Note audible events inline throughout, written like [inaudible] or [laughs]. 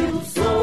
Escute o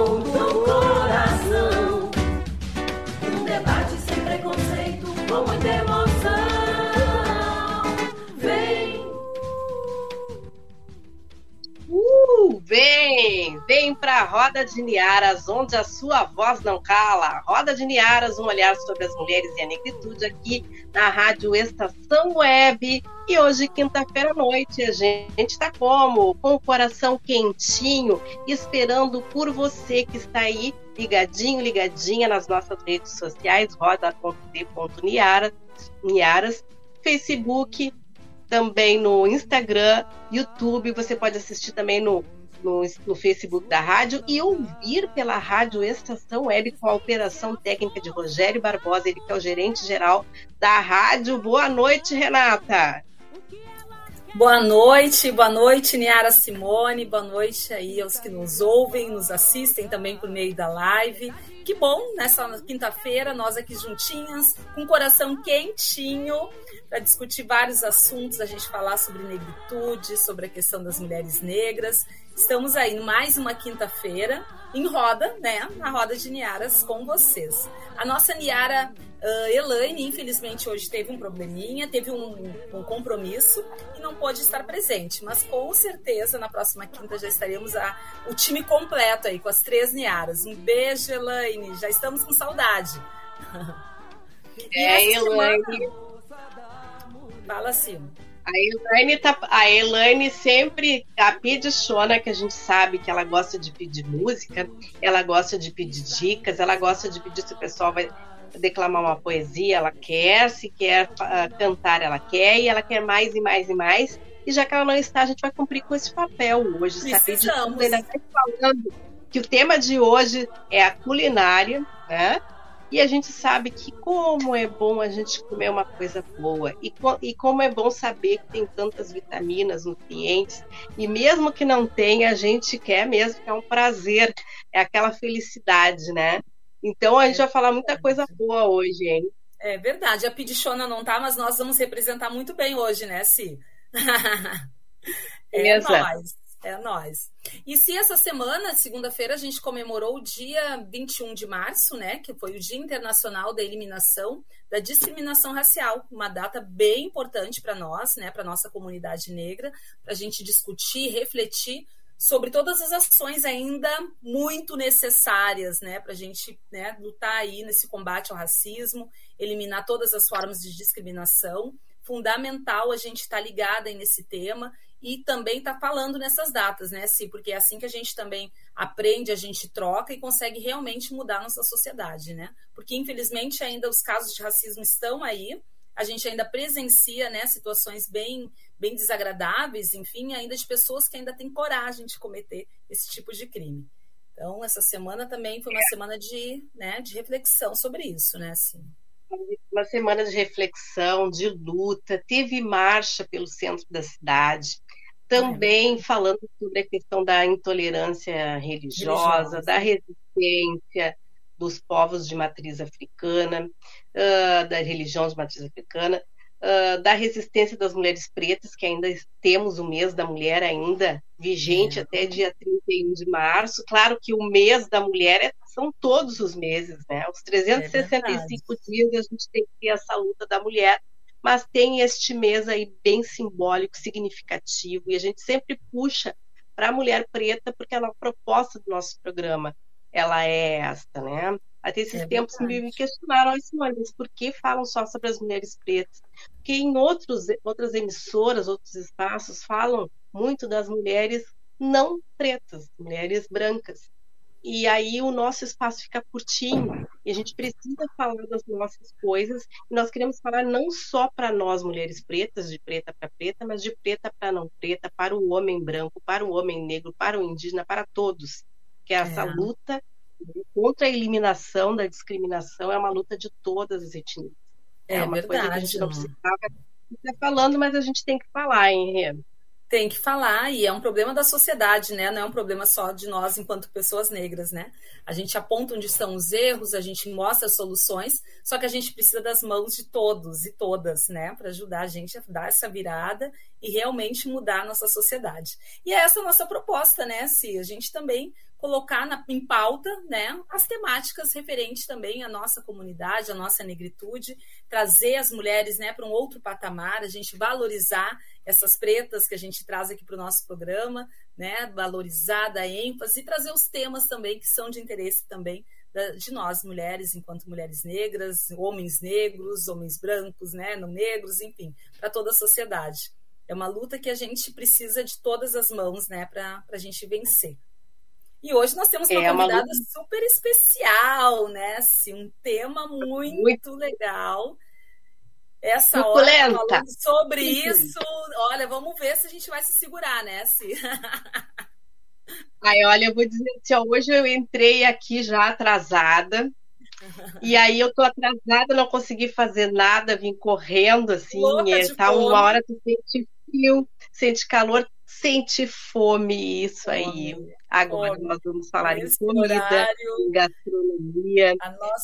pra Roda de Niaras, onde a sua voz não cala. Roda de Niaras, um olhar sobre as mulheres e a negritude aqui na Rádio Estação Web. E hoje, quinta-feira à noite, a gente está como? Com o coração quentinho, esperando por você que está aí ligadinho, ligadinha nas nossas redes sociais, roda.t.niaras, Facebook, também no Instagram, YouTube. Você pode assistir também no no, no Facebook da rádio e ouvir pela rádio Estação Web com a operação técnica de Rogério Barbosa, ele que é o gerente geral da rádio. Boa noite, Renata. Boa noite, boa noite, Niara Simone, boa noite aí aos que nos ouvem, nos assistem também por meio da live. Que bom, nessa quinta-feira, nós aqui juntinhas, com o coração quentinho, para discutir vários assuntos, a gente falar sobre negritude, sobre a questão das mulheres negras. Estamos aí mais uma quinta-feira em roda, né? Na roda de Niaras com vocês. A nossa Niara uh, Elaine, infelizmente, hoje teve um probleminha, teve um, um, compromisso e não pôde estar presente. Mas com certeza na próxima quinta já estaremos a, o time completo aí, com as três Niaras. Um beijo, Elaine. Já estamos com saudade. [laughs] É, Elaine. Semana... Fala, assim. A Elaine, tá, a Elaine sempre, a pedichona, que a gente sabe que ela gosta de pedir música, ela gosta de pedir dicas, ela gosta de pedir se o pessoal vai declamar uma poesia, ela quer, se quer uh, cantar, ela quer, e ela quer mais e mais e mais. E já que ela não está, a gente vai cumprir com esse papel hoje. Precisamos. Ainda falando que o tema de hoje é a culinária, né? E a gente sabe que como é bom a gente comer uma coisa boa e, e como é bom saber que tem tantas vitaminas, nutrientes e mesmo que não tenha, a gente quer mesmo, que é um prazer, é aquela felicidade, né? Então a gente vai falar muita coisa boa hoje, hein? É verdade, a Pidichona não tá, mas nós vamos representar muito bem hoje, né, Si? [laughs] é nóis. É nós. E se essa semana, segunda-feira, a gente comemorou o dia 21 de março, né, que foi o Dia Internacional da Eliminação da Discriminação Racial, uma data bem importante para nós, né, para nossa comunidade negra, para a gente discutir, refletir sobre todas as ações ainda muito necessárias, né, para a gente né, lutar aí nesse combate ao racismo, eliminar todas as formas de discriminação fundamental a gente estar tá ligada nesse tema e também está falando nessas datas, né, sim, porque é assim que a gente também aprende, a gente troca e consegue realmente mudar nossa sociedade, né? Porque infelizmente ainda os casos de racismo estão aí, a gente ainda presencia, né, situações bem bem desagradáveis, enfim, ainda de pessoas que ainda têm coragem de cometer esse tipo de crime. Então, essa semana também foi uma semana de, né, de reflexão sobre isso, né, assim. Uma semana de reflexão, de luta, teve marcha pelo centro da cidade, também é. falando sobre a questão da intolerância religiosa, religiosa. da resistência dos povos de matriz africana, uh, da religião de matriz africana, uh, da resistência das mulheres pretas, que ainda temos o mês da mulher ainda vigente é. até dia 31 de março. Claro que o mês da mulher é, são todos os meses, né? Os 365 é dias a gente tem que ter essa luta da mulher, mas tem este mês aí bem simbólico, significativo, e a gente sempre puxa para a mulher preta, porque ela, a proposta do nosso programa ela é esta, né? Até esses é tempos me questionaram, olha, Simone, mas por que falam só sobre as mulheres pretas? Porque em outros, outras emissoras, outros espaços, falam muito das mulheres não pretas, mulheres brancas. E aí o nosso espaço fica curtinho e a gente precisa falar das nossas coisas. E nós queremos falar não só para nós mulheres pretas, de preta para preta, mas de preta para não preta, para o homem branco, para o homem negro, para o indígena, para todos. Que é essa é. luta contra a eliminação da discriminação é uma luta de todas as etnias. É, é uma verdade, coisa que a gente não precisava estar falando, mas a gente tem que falar, hein? Tem que falar, e é um problema da sociedade, né? Não é um problema só de nós enquanto pessoas negras, né? A gente aponta onde estão os erros, a gente mostra soluções, só que a gente precisa das mãos de todos e todas, né? Para ajudar a gente a dar essa virada e realmente mudar a nossa sociedade. E é essa a nossa proposta, né, Si? A gente também colocar na, em pauta né, as temáticas referentes também à nossa comunidade, à nossa negritude, trazer as mulheres né, para um outro patamar, a gente valorizar essas pretas que a gente traz aqui para o nosso programa, né, valorizar, dar ênfase e trazer os temas também que são de interesse também de nós mulheres, enquanto mulheres negras, homens negros, homens brancos, né, não negros, enfim, para toda a sociedade. É uma luta que a gente precisa de todas as mãos né, para a gente vencer. E hoje nós temos uma é convidada uma... super especial, né? Assim, um tema muito, muito legal. Essa hora falando sobre isso. Olha, vamos ver se a gente vai se segurar, né, Si? Ai, olha, eu vou dizer assim, ó, hoje eu entrei aqui já atrasada. E aí eu tô atrasada, não consegui fazer nada, vim correndo assim, é, tá uma hora tu sente frio, sente calor, sente fome, isso aí. Agora fome. nós vamos falar em comida, horário, em gastronomia,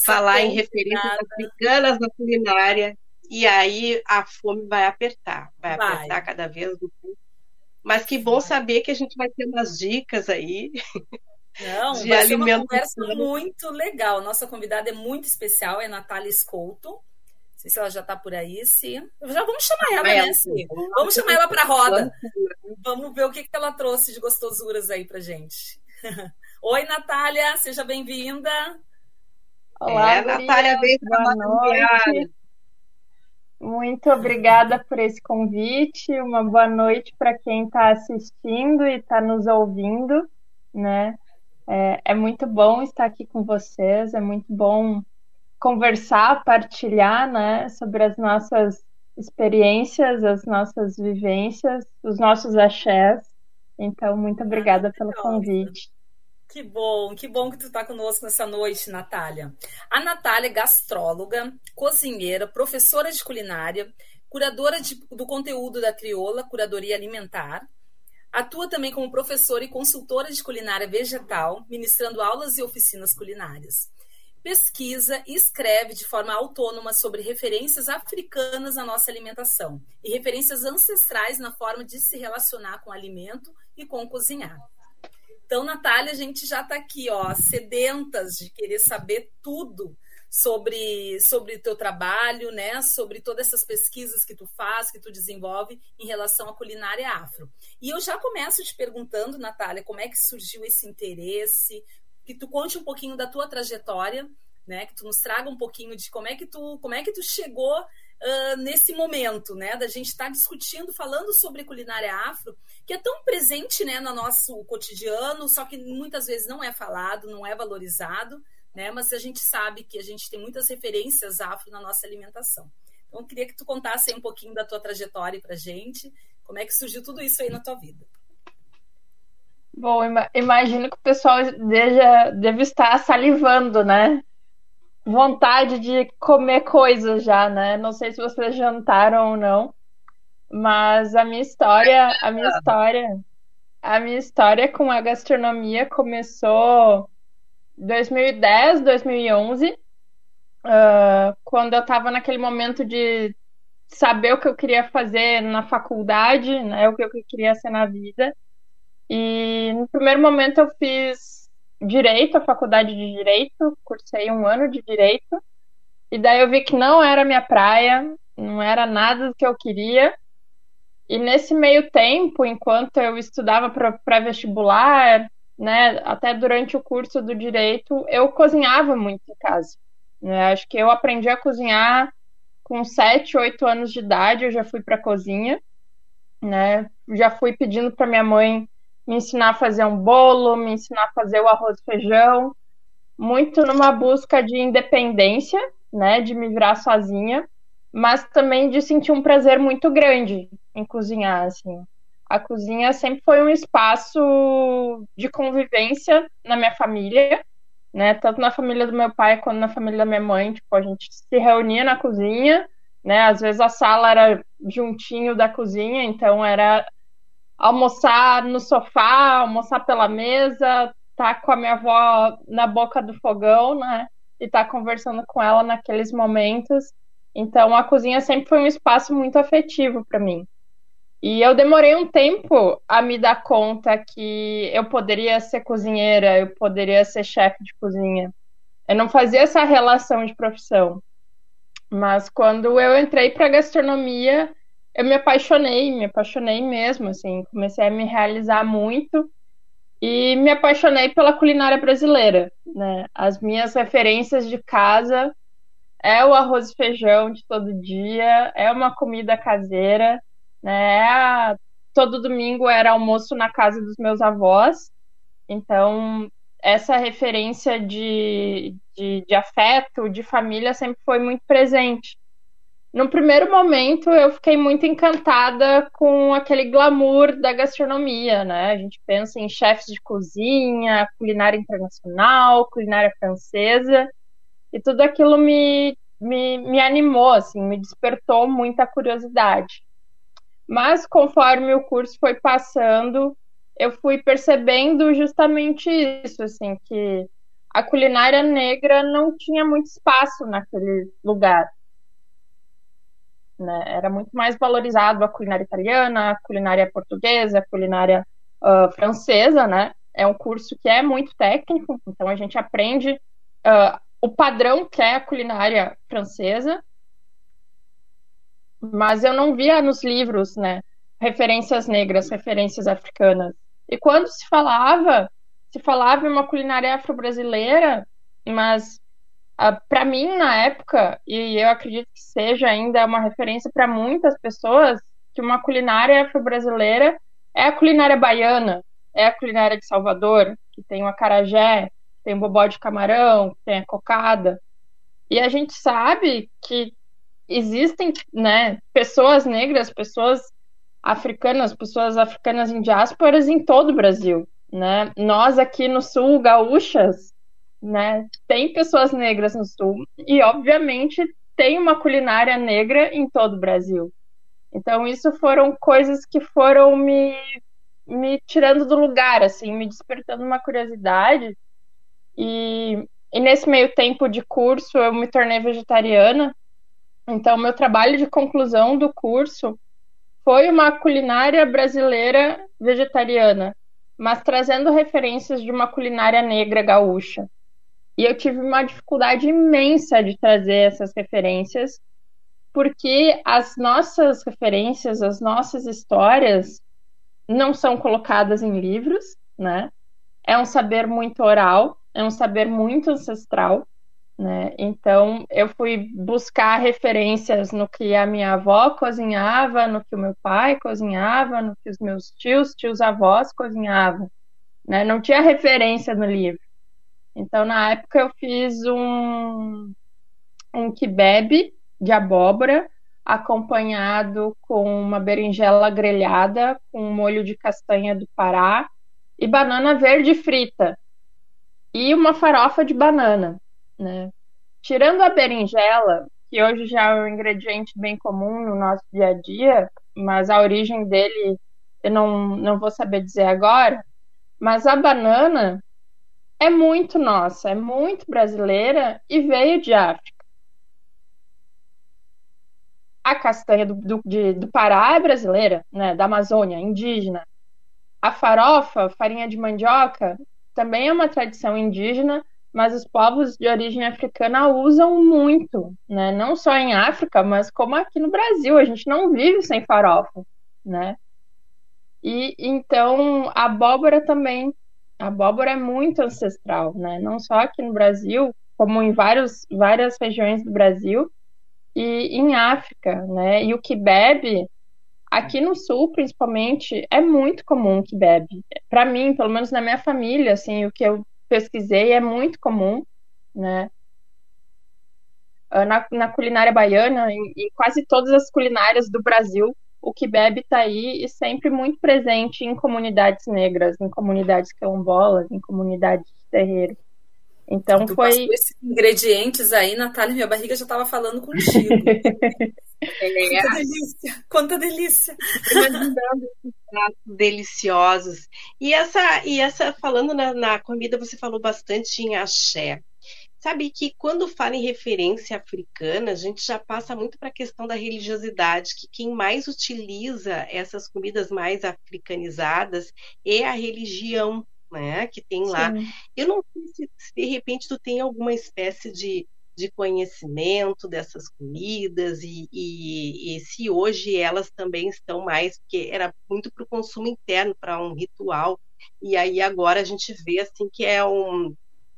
falar em referências africanas na culinária, e aí a fome vai apertar, vai, vai. apertar cada vez mais. Mas que bom saber que a gente vai ter umas dicas aí. Não, de vai ser uma conversa muito legal. Nossa convidada é muito especial, é Natália Escolto sei se ela já está por aí, se. Já vamos chamar ela, né? Assim. Vamos chamar ela para a roda. Vamos ver o que, que ela trouxe de gostosuras aí para gente. [laughs] Oi, Natália, seja bem-vinda. Olá, é, Natália, bem boa noite. Muito obrigada por esse convite. Uma boa noite para quem está assistindo e está nos ouvindo, né? É, é muito bom estar aqui com vocês. É muito bom conversar, partilhar, né, sobre as nossas experiências, as nossas vivências, os nossos axés. Então, muito obrigada pelo convite. Que bom, que bom que tu está conosco nessa noite, Natália. A Natália é gastróloga, cozinheira, professora de culinária, curadora de, do conteúdo da Crioula Curadoria Alimentar. Atua também como professora e consultora de culinária vegetal, ministrando aulas e oficinas culinárias pesquisa e escreve de forma autônoma sobre referências africanas na nossa alimentação e referências ancestrais na forma de se relacionar com o alimento e com cozinhar. Então, Natália, a gente já está aqui, ó, sedentas de querer saber tudo sobre sobre teu trabalho, né? Sobre todas essas pesquisas que tu faz, que tu desenvolve em relação à culinária afro. E eu já começo te perguntando, Natália, como é que surgiu esse interesse? Que tu conte um pouquinho da tua trajetória, né? Que tu nos traga um pouquinho de como é que tu, como é que tu chegou uh, nesse momento, né? Da gente estar tá discutindo, falando sobre culinária afro, que é tão presente, né, no nosso cotidiano, só que muitas vezes não é falado, não é valorizado, né? Mas a gente sabe que a gente tem muitas referências afro na nossa alimentação. Então, eu queria que tu contasse um pouquinho da tua trajetória para gente, como é que surgiu tudo isso aí na tua vida. Bom, imagino que o pessoal deja, deve estar salivando, né? Vontade de comer coisas já, né? Não sei se vocês jantaram ou não, mas a minha história, a minha história, a minha história com a gastronomia começou 2010, 2011, uh, quando eu estava naquele momento de saber o que eu queria fazer na faculdade, né? O que eu queria ser na vida. E no primeiro momento eu fiz direito, a faculdade de direito, cursei um ano de direito, e daí eu vi que não era minha praia, não era nada do que eu queria. E nesse meio tempo, enquanto eu estudava para vestibular, né, até durante o curso do direito, eu cozinhava muito em casa. Né? Acho que eu aprendi a cozinhar com 7, 8 anos de idade, eu já fui para a cozinha, né? Já fui pedindo para minha mãe me ensinar a fazer um bolo, me ensinar a fazer o arroz e feijão, muito numa busca de independência, né, de me virar sozinha, mas também de sentir um prazer muito grande em cozinhar, assim. A cozinha sempre foi um espaço de convivência na minha família, né, tanto na família do meu pai quanto na família da minha mãe, tipo, a gente se reunia na cozinha, né, às vezes a sala era juntinho da cozinha, então era almoçar no sofá, almoçar pela mesa, tá com a minha avó na boca do fogão, né? E tá conversando com ela naqueles momentos. Então a cozinha sempre foi um espaço muito afetivo para mim. E eu demorei um tempo a me dar conta que eu poderia ser cozinheira, eu poderia ser chefe de cozinha. Eu não fazia essa relação de profissão. Mas quando eu entrei para gastronomia, eu me apaixonei, me apaixonei mesmo, assim, comecei a me realizar muito e me apaixonei pela culinária brasileira, né? As minhas referências de casa é o arroz e feijão de todo dia, é uma comida caseira, né? É todo domingo era almoço na casa dos meus avós, então essa referência de, de, de afeto, de família sempre foi muito presente. No primeiro momento, eu fiquei muito encantada com aquele glamour da gastronomia, né? A gente pensa em chefes de cozinha, culinária internacional, culinária francesa, e tudo aquilo me, me, me animou, assim, me despertou muita curiosidade. Mas conforme o curso foi passando, eu fui percebendo justamente isso, assim, que a culinária negra não tinha muito espaço naquele lugar né? Era muito mais valorizado a culinária italiana, a culinária portuguesa, a culinária uh, francesa, né? É um curso que é muito técnico, então a gente aprende uh, o padrão que é a culinária francesa, mas eu não via nos livros, né? Referências negras, referências africanas. E quando se falava, se falava em uma culinária afro-brasileira, mas Ah, para mim, na época, e eu acredito que seja ainda uma referência para muitas pessoas, que uma culinária afro-brasileira é a culinária baiana, é a culinária de Salvador, que tem o acarajé, tem o bobó de camarão, tem a cocada. E a gente sabe que existem né, pessoas negras, pessoas africanas, pessoas africanas em diásporas em todo o Brasil. Né? Nós aqui no sul, gaúchas, né? Tem pessoas negras no sul e, obviamente, tem uma culinária negra em todo o Brasil. Então, isso foram coisas que foram me, me tirando do lugar, assim, me despertando uma curiosidade. E, e nesse meio tempo de curso, eu me tornei vegetariana. Então, meu trabalho de conclusão do curso foi uma culinária brasileira vegetariana, mas trazendo referências de uma culinária negra gaúcha. E eu tive uma dificuldade imensa de trazer essas referências, porque as nossas referências, as nossas histórias não são colocadas em livros, né? É um saber muito oral, é um saber muito ancestral. Né? Então, eu fui buscar referências no que a minha avó cozinhava, no que o meu pai cozinhava, no que os meus tios, tios avós cozinhavam. Né? Não tinha referência no livro. Então, na época, eu fiz um, um kebab de abóbora, acompanhado com uma berinjela grelhada, com um molho de castanha do Pará e banana verde frita. E uma farofa de banana né? Tirando a berinjela, que hoje já é um ingrediente bem comum no nosso dia a dia, mas a origem dele eu não, não vou saber dizer agora, mas a banana é muito nossa, é muito brasileira e veio de África. A castanha do, do, de, do Pará é brasileira, né, da Amazônia, indígena. A farofa, farinha de mandioca, também é uma tradição indígena mas os povos de origem africana usam muito, né? Não só em África, mas como aqui no Brasil, a gente não vive sem farofa, né? E então a abóbora também, a abóbora é muito ancestral, né? Não só aqui no Brasil, como em vários, várias regiões do Brasil e em África, né? E o kibebe aqui no sul, principalmente, é muito comum que bebe. Para mim, pelo menos na minha família, assim, o que eu pesquisei, é muito comum, né? Ah, na, na culinária baiana, em, em, quase todas as culinárias do Brasil, o que bebe está aí e sempre muito presente em comunidades negras, em comunidades quilombolas, em comunidades de terreiro. Então tu foi. esses ingredientes aí, Natália, minha barriga já estava falando contigo. [laughs] é. Quanta delícia! Quanta delícia! Imaginando esses pratos deliciosos. E essa, e essa falando na, na comida, você falou bastante em axé. Sabe que quando fala em referência africana, a gente já passa muito para a questão da religiosidade, que quem mais utiliza essas comidas mais africanizadas é a religião né? Que tem lá. Sim. Eu não sei se, se, de repente tu tem alguma espécie de, de conhecimento dessas comidas e, e, e se hoje elas também estão mais, porque era muito para o consumo interno, para um ritual. E aí agora a gente vê assim que é um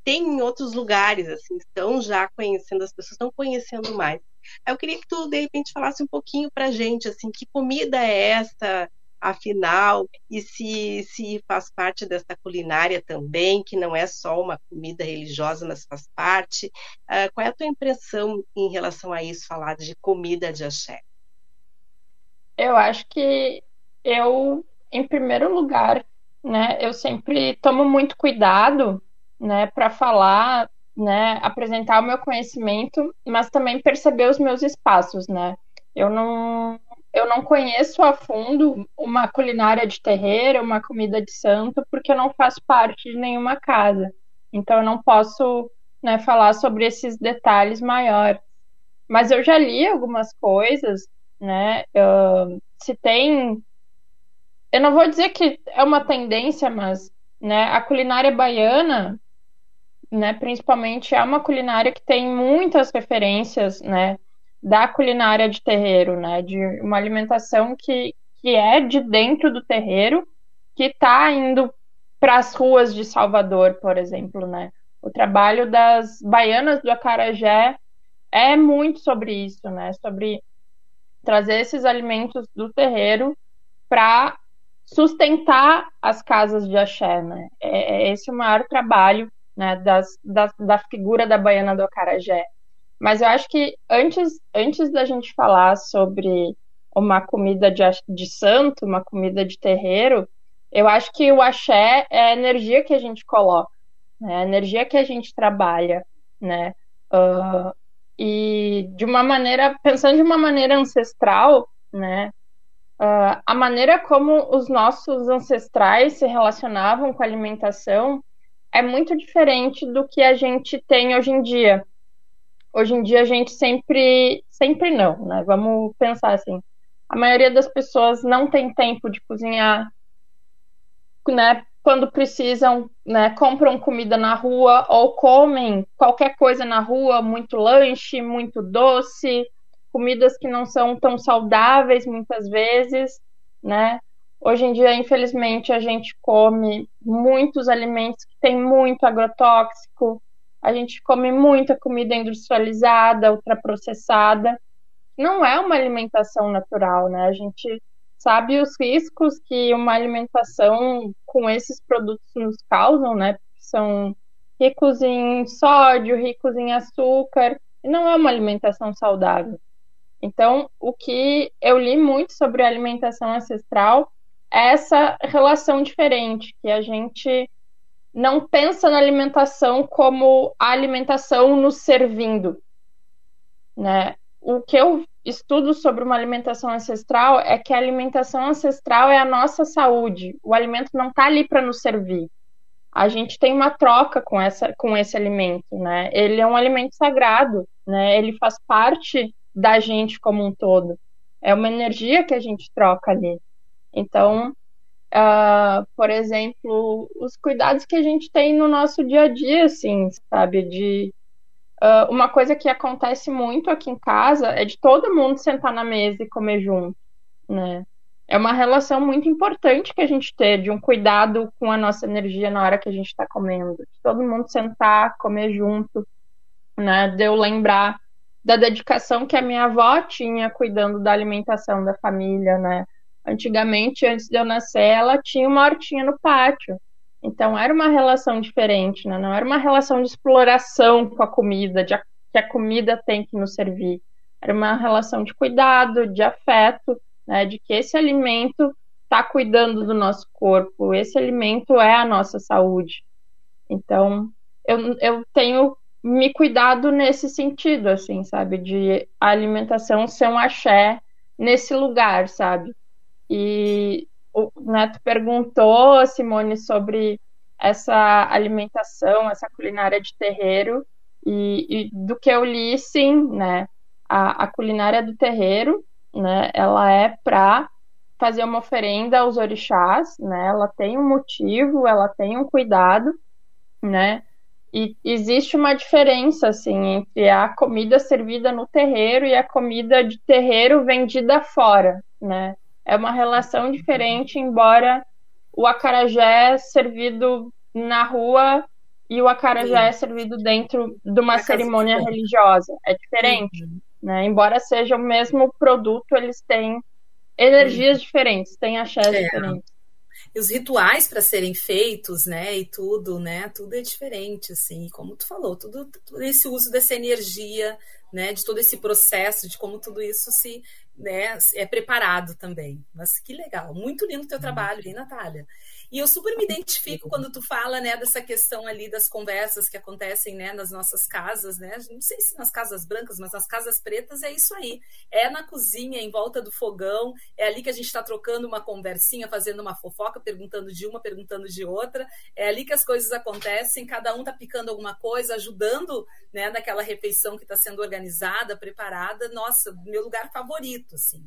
tem em outros lugares, assim, estão já conhecendo, as pessoas estão conhecendo mais. Eu queria que tu, de repente, falasse um pouquinho para gente, assim, que comida é essa? afinal, e se, se faz parte dessa culinária também, que não é só uma comida religiosa, mas faz parte. Uh, qual é a tua impressão em relação a isso, falar de comida de axé? Eu acho que eu, em primeiro lugar, né, eu sempre tomo muito cuidado, né, para falar, né, apresentar o meu conhecimento, mas também perceber os meus espaços, né. Eu não, eu não conheço a fundo uma culinária de terreiro, uma comida de santo, porque eu não faço parte de nenhuma casa. Então eu não posso né, falar sobre esses detalhes maiores. Mas eu já li algumas coisas, né? Se tem. Eu não vou dizer que é uma tendência, mas né, a culinária baiana, né, principalmente, é uma culinária que tem muitas referências, né? da culinária de terreiro, né? De uma alimentação que, que é de dentro do terreiro, que está indo para as ruas de Salvador, por exemplo, né? O trabalho das baianas do acarajé é muito sobre isso, né? Sobre trazer esses alimentos do terreiro para sustentar as casas de axé, né? É, é esse o maior trabalho né, das, da, figura da baiana do acarajé. Mas eu acho que antes, antes da gente falar sobre uma comida de, de santo, uma comida de terreiro, eu acho que o axé é a energia que a gente coloca, né? a energia que a gente trabalha, né? Uh, e de uma maneira, pensando de uma maneira ancestral, né? Uh, a maneira como os nossos ancestrais se relacionavam com a alimentação é muito diferente do que a gente tem hoje em dia. Hoje em dia a gente sempre, sempre não, né? Vamos pensar assim. A maioria das pessoas não tem tempo de cozinhar, né? Quando precisam, né? Compram comida na rua ou comem qualquer coisa na rua, muito lanche, muito doce, comidas que não são tão saudáveis muitas vezes, né? Hoje em dia, infelizmente, a gente come muitos alimentos que têm muito agrotóxico, A gente come muita comida industrializada, ultraprocessada. Não é uma alimentação natural, né? A gente sabe os riscos que uma alimentação com esses produtos nos causam, né? São ricos em sódio, ricos em açúcar, e não é uma alimentação saudável. Então, o que eu li muito sobre alimentação ancestral essa relação diferente, que a gente não pensa na alimentação como a alimentação nos servindo, né? O que eu estudo sobre uma alimentação ancestral é que a alimentação ancestral é a nossa saúde. O alimento não está ali para nos servir. A gente tem uma troca com, essa, com esse alimento, né? Ele é um alimento sagrado, né? Ele faz parte da gente como um todo. É uma energia que a gente troca ali. Então, uh, por exemplo, os cuidados que a gente tem no nosso dia a dia, assim, sabe? De Uh, uma coisa que acontece muito aqui em casa é de todo mundo sentar na mesa e comer junto, né? É uma relação muito importante que a gente ter de um cuidado com a nossa energia na hora que a gente está comendo, de todo mundo sentar, comer junto, né? De eu lembrar da dedicação que a minha avó tinha cuidando da alimentação da família, né? Antigamente, antes de eu nascer, ela tinha uma hortinha no pátio. Então era uma relação diferente, né? não era uma relação de exploração com a comida, de a, que a comida tem que nos servir. Era uma relação de cuidado, de afeto, né? de que esse alimento está cuidando do nosso corpo, esse alimento é a nossa saúde. Então eu, eu tenho me cuidado nesse sentido, assim, sabe? De a alimentação ser um axé nesse lugar, sabe? E o Neto perguntou, Simone, sobre essa alimentação, essa culinária de terreiro, e, e do que eu li, sim, né? A, a culinária do terreiro, né? Ela é para fazer uma oferenda aos orixás, né? Ela tem um motivo, ela tem um cuidado, né? E existe uma diferença, assim, entre a comida servida no terreiro e a comida de terreiro vendida fora, né? É uma relação diferente, embora o acarajé é servido na rua e o acarajé Sim. é servido dentro de uma cerimônia religiosa. É diferente, uhum. né? Embora seja o mesmo produto, eles têm energias uhum. diferentes, têm axés é. diferentes. E os rituais para serem feitos, né, e tudo, né, tudo é diferente, assim, como tu falou, tudo, tudo esse uso dessa energia, né, de todo esse processo, de como tudo isso se né, é preparado também. Mas que legal, muito lindo o teu uhum. trabalho, hein, Natália? E eu super me identifico quando tu fala, né, dessa questão ali das conversas que acontecem, né, nas nossas casas, né? Não sei se nas casas brancas, mas nas casas pretas é isso aí. É na cozinha, em volta do fogão, é ali que a gente está trocando uma conversinha, fazendo uma fofoca, perguntando de uma, perguntando de outra. É ali que as coisas acontecem, cada um tá picando alguma coisa, ajudando, né, naquela refeição que está sendo organizada, preparada. Nossa, meu lugar favorito, assim.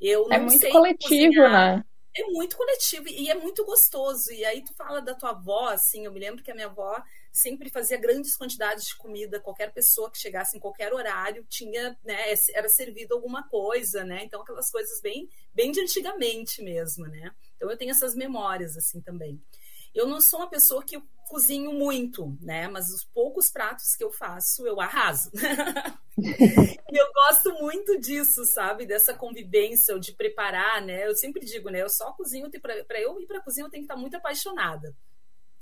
Eu é muito coletivo, cozinhar. né? É muito coletivo e é muito gostoso. E aí tu fala da tua avó, assim, eu me lembro que a minha avó sempre fazia grandes quantidades de comida, qualquer pessoa que chegasse em qualquer horário tinha, né, era servido alguma coisa, né? Então aquelas coisas bem, bem de antigamente mesmo, né? Então eu tenho essas memórias assim também. Eu não sou uma pessoa que cozinho muito, né? Mas os poucos pratos que eu faço, eu arraso. [laughs] e eu gosto muito disso, sabe? Dessa convivência, de preparar, né? Eu sempre digo, né? Eu só cozinho, para eu ir para a cozinha, eu tenho que estar muito apaixonada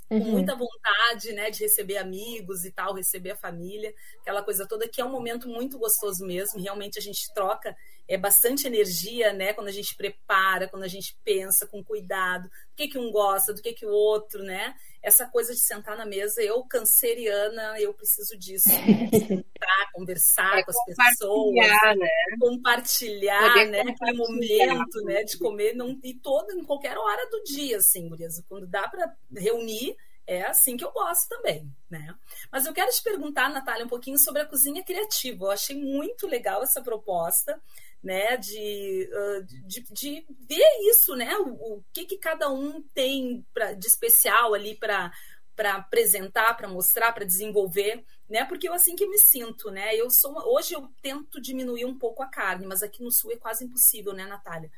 com uhum. muita vontade, né, de receber amigos e tal, receber a família, aquela coisa toda que é um momento muito gostoso mesmo. Realmente a gente troca é bastante energia, né, quando a gente prepara, quando a gente pensa com cuidado, do que que um gosta, do que que o outro, né? Essa coisa de sentar na mesa, eu canceriana, eu preciso disso, né? [laughs] sentar, conversar é com as pessoas, né? compartilhar, Poder né, aquele momento, né, de comer não e todo em qualquer hora do dia, assim, Gurias, quando dá para reunir é assim que eu gosto também, né? Mas eu quero te perguntar, Natália, um pouquinho sobre a cozinha criativa. Eu achei muito legal essa proposta, né? De, de, de ver isso, né? O, o que, que cada um tem pra, de especial ali para para apresentar, para mostrar, para desenvolver, né? Porque eu assim que me sinto, né? Eu sou hoje eu tento diminuir um pouco a carne, mas aqui no sul é quase impossível, né, Natália?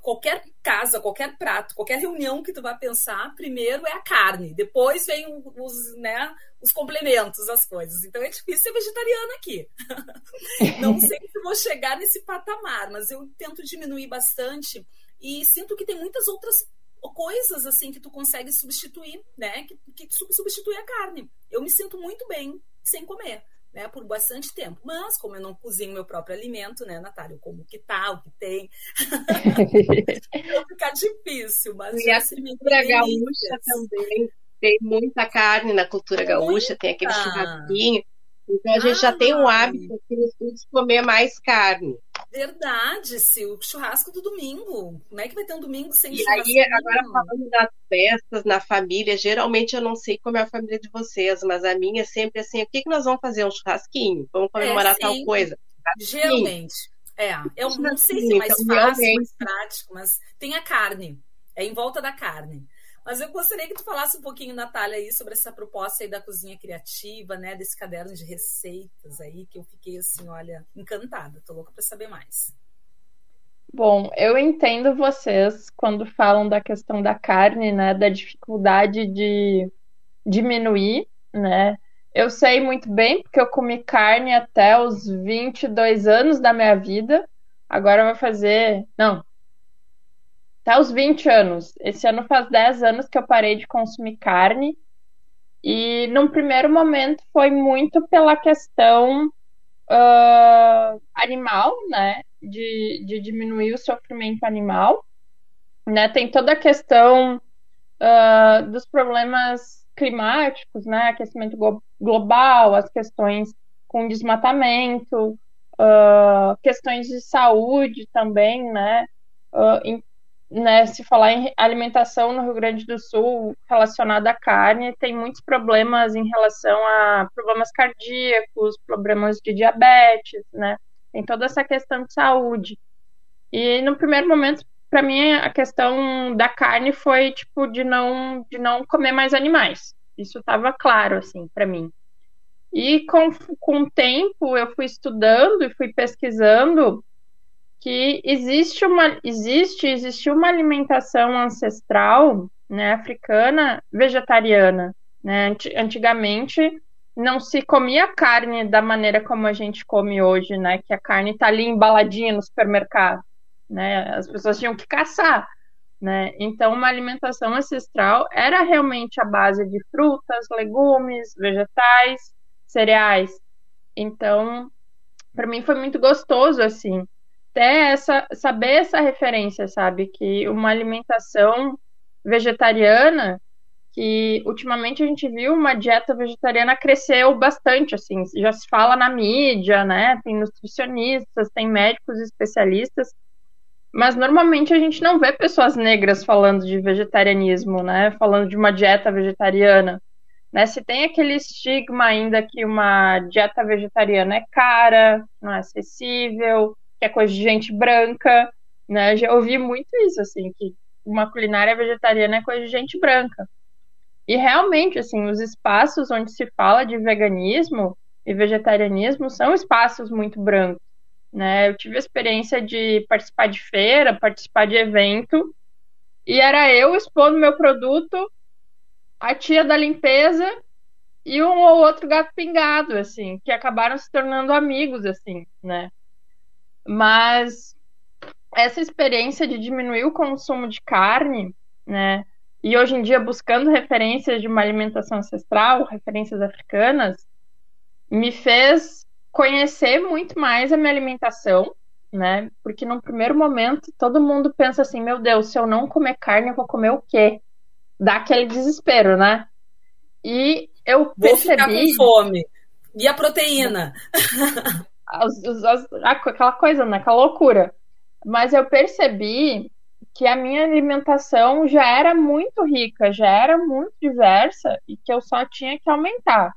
Qualquer casa, qualquer prato, qualquer reunião que tu vai pensar, primeiro é a carne, depois vem os, né, os complementos, as coisas. Então é difícil ser vegetariana aqui. [laughs] Não sei se vou chegar nesse patamar, mas eu tento diminuir bastante e sinto que tem muitas outras coisas assim que tu consegue substituir, né? Que, que substitui a carne. Eu me sinto muito bem sem comer né, por bastante tempo. Mas, como eu não cozinho meu próprio alimento, né, Natália, eu como o que tá, o que tem. [laughs] fica difícil, mas e a cultura gaúcha também tem muita carne na cultura muita. gaúcha, tem aquele churrasquinho. Então a gente já tem um hábito aqui de comer mais carne. Verdade, o churrasco do domingo. Como é que vai ter um domingo sem e churrasco? E aí, agora falando das festas, na família, geralmente eu não sei como é a família de vocês, mas a minha é sempre assim: o que, que nós vamos fazer? Um churrasquinho? Vamos comemorar é, tal coisa? Geralmente. É, eu não sei se é mais então, fácil, mais prático, mas tem a carne. É em volta da carne. Mas eu gostaria que tu falasse um pouquinho, Natália, aí sobre essa proposta aí da cozinha criativa, né? Desse caderno de receitas aí, que eu fiquei assim, olha, encantada. Tô louca para saber mais. Bom, eu entendo vocês quando falam da questão da carne, né? Da dificuldade de diminuir, né? Eu sei muito bem, porque eu comi carne até os 22 anos da minha vida. Agora vai fazer. Não, até os 20 anos. Esse ano faz 10 anos que eu parei de consumir carne. E num primeiro momento foi muito pela questão uh, animal, né? De, de diminuir o sofrimento animal. Né? Tem toda a questão uh, dos problemas climáticos, né? Aquecimento global, as questões com desmatamento, uh, questões de saúde também, né? Uh, né, se falar em alimentação no Rio Grande do Sul relacionada à carne, tem muitos problemas em relação a problemas cardíacos, problemas de diabetes, né? Tem toda essa questão de saúde. E no primeiro momento, para mim, a questão da carne foi tipo de não de não comer mais animais. Isso estava claro assim para mim. E com, com o tempo eu fui estudando e fui pesquisando que existe uma existe existe uma alimentação ancestral né, africana vegetariana né? antigamente não se comia carne da maneira como a gente come hoje né? Que a carne está ali embaladinha no supermercado né? As pessoas tinham que caçar né? Então uma alimentação ancestral era realmente a base de frutas legumes vegetais cereais. Então para mim foi muito gostoso assim ter essa, saber essa referência, sabe? Que uma alimentação vegetariana, que ultimamente a gente viu uma dieta vegetariana cresceu bastante, assim, já se fala na mídia, né? Tem nutricionistas, tem médicos especialistas, mas normalmente a gente não vê pessoas negras falando de vegetarianismo, né? Falando de uma dieta vegetariana. Né, se tem aquele estigma ainda que uma dieta vegetariana é cara, não é acessível, que é coisa de gente branca, né? Já ouvi muito isso, assim, que uma culinária vegetariana é coisa de gente branca. E realmente, assim, os espaços onde se fala de veganismo e vegetarianismo são espaços muito brancos, né? Eu tive a experiência de participar de feira, participar de evento, e era eu expondo meu produto, a tia da limpeza e um ou outro gato pingado, assim, que acabaram se tornando amigos, assim, né? Mas essa experiência de diminuir o consumo de carne, né? E hoje em dia buscando referências de uma alimentação ancestral, referências africanas, me fez conhecer muito mais a minha alimentação, né? Porque no primeiro momento todo mundo pensa assim, meu Deus, se eu não comer carne, eu vou comer o quê? Dá aquele desespero, né? E eu vou percebi... ficar com fome. E a proteína? [laughs] aquela coisa, né? Aquela loucura. Mas eu percebi que a minha alimentação já era muito rica, já era muito diversa e que eu só tinha que aumentar.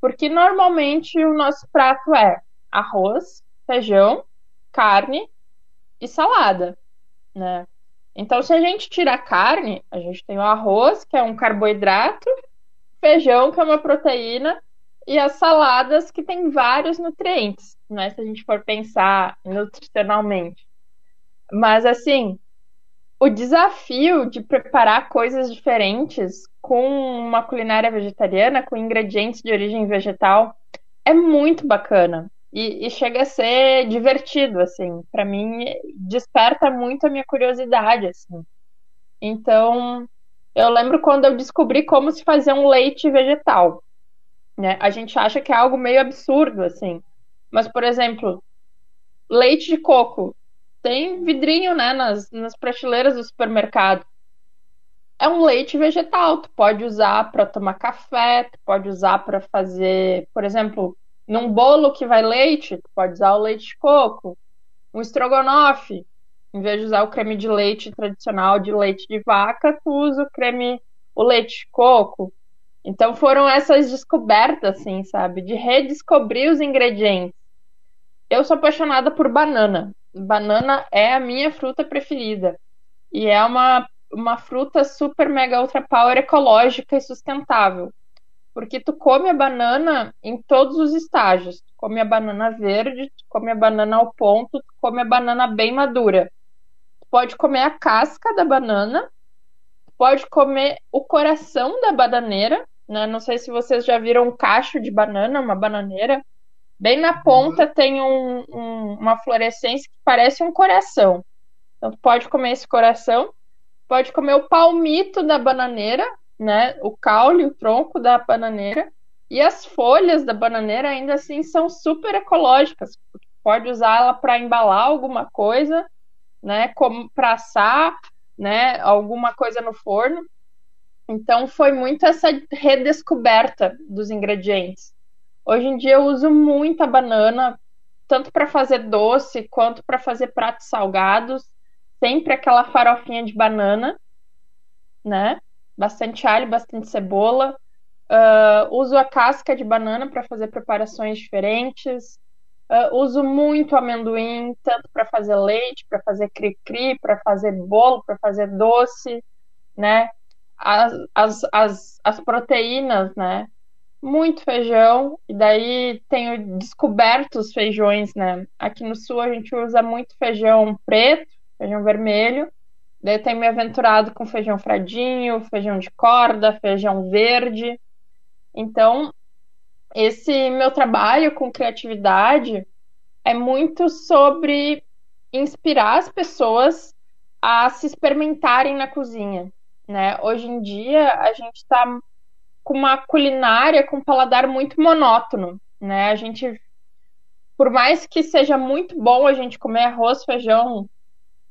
Porque normalmente o nosso prato é arroz, feijão, carne e salada, né? Então, se a gente tira a carne, a gente tem o arroz, que é um carboidrato, feijão, que é uma proteína, e as saladas que tem vários nutrientes, né? Se a gente for pensar nutricionalmente. Mas assim, o desafio de preparar coisas diferentes com uma culinária vegetariana, com ingredientes de origem vegetal, é muito bacana. E, e chega a ser divertido, assim. Para mim, desperta muito a minha curiosidade, assim. Então, eu lembro quando eu descobri como se fazer um leite vegetal. Né? A gente acha que é algo meio absurdo, assim. Mas, por exemplo, leite de coco tem vidrinho, né, nas, nas prateleiras do supermercado. É um leite vegetal, tu pode usar para tomar café, tu pode usar para fazer, por exemplo, num bolo que vai leite, tu pode usar o leite de coco. Um estrogonofe, em vez de usar o creme de leite tradicional de leite de vaca, tu usa o creme, o leite de coco. Então foram essas descobertas, assim, sabe? De redescobrir os ingredientes. Eu sou apaixonada por banana banana é a minha fruta preferida. E é uma, uma fruta super mega ultra power ecológica e sustentável. Porque tu come a banana em todos os estágios. Tu come a banana verde, tu come a banana ao ponto, tu come a banana bem madura. Tu pode comer a casca da banana, pode comer o coração da bananeira, né? Não sei se vocês já viram um cacho de banana, uma bananeira. Bem na ponta uhum. tem um, um, uma fluorescência que parece um coração. Então, pode comer esse coração, pode comer o palmito da bananeira, né? O caule, o tronco da bananeira. E as folhas da bananeira ainda assim são super ecológicas. Pode usá-la para embalar alguma coisa, né? Como para assar, né? Alguma coisa no forno. Então foi muito essa redescoberta dos ingredientes. Hoje em dia eu uso muita banana, tanto para fazer doce quanto para fazer pratos salgados. Sempre aquela farofinha de banana, né? Bastante alho, bastante cebola. Uh, uso a casca de banana para fazer preparações diferentes. Uh, uso muito amendoim, tanto para fazer leite, para fazer cri-cri, para fazer bolo, para fazer doce, né? As, as, as, as proteínas, né? muito feijão, e daí tenho descoberto os feijões, né? Aqui no sul a gente usa muito feijão preto, feijão vermelho. Daí tenho me aventurado com feijão fradinho, feijão de corda, feijão verde. Então, esse meu trabalho com criatividade é muito sobre inspirar as pessoas a se experimentarem na cozinha, né? Hoje em dia a gente está com uma culinária com um paladar muito monótono, né? A gente, por mais que seja muito bom a gente comer arroz, feijão,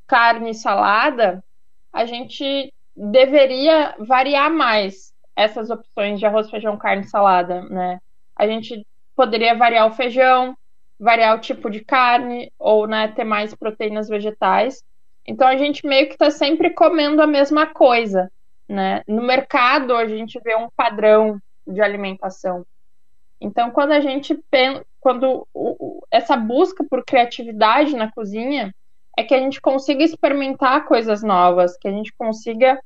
carne, salada, a gente deveria variar mais essas opções de arroz, feijão, carne, salada, né? A gente poderia variar o feijão, variar o tipo de carne ou, né, ter mais proteínas vegetais. Então a gente meio que está sempre comendo a mesma coisa. Né? No mercado, a gente vê um padrão de alimentação. Então, quando a gente pensa, quando o, essa busca por criatividade na cozinha é que a gente consiga experimentar coisas novas, que a gente consiga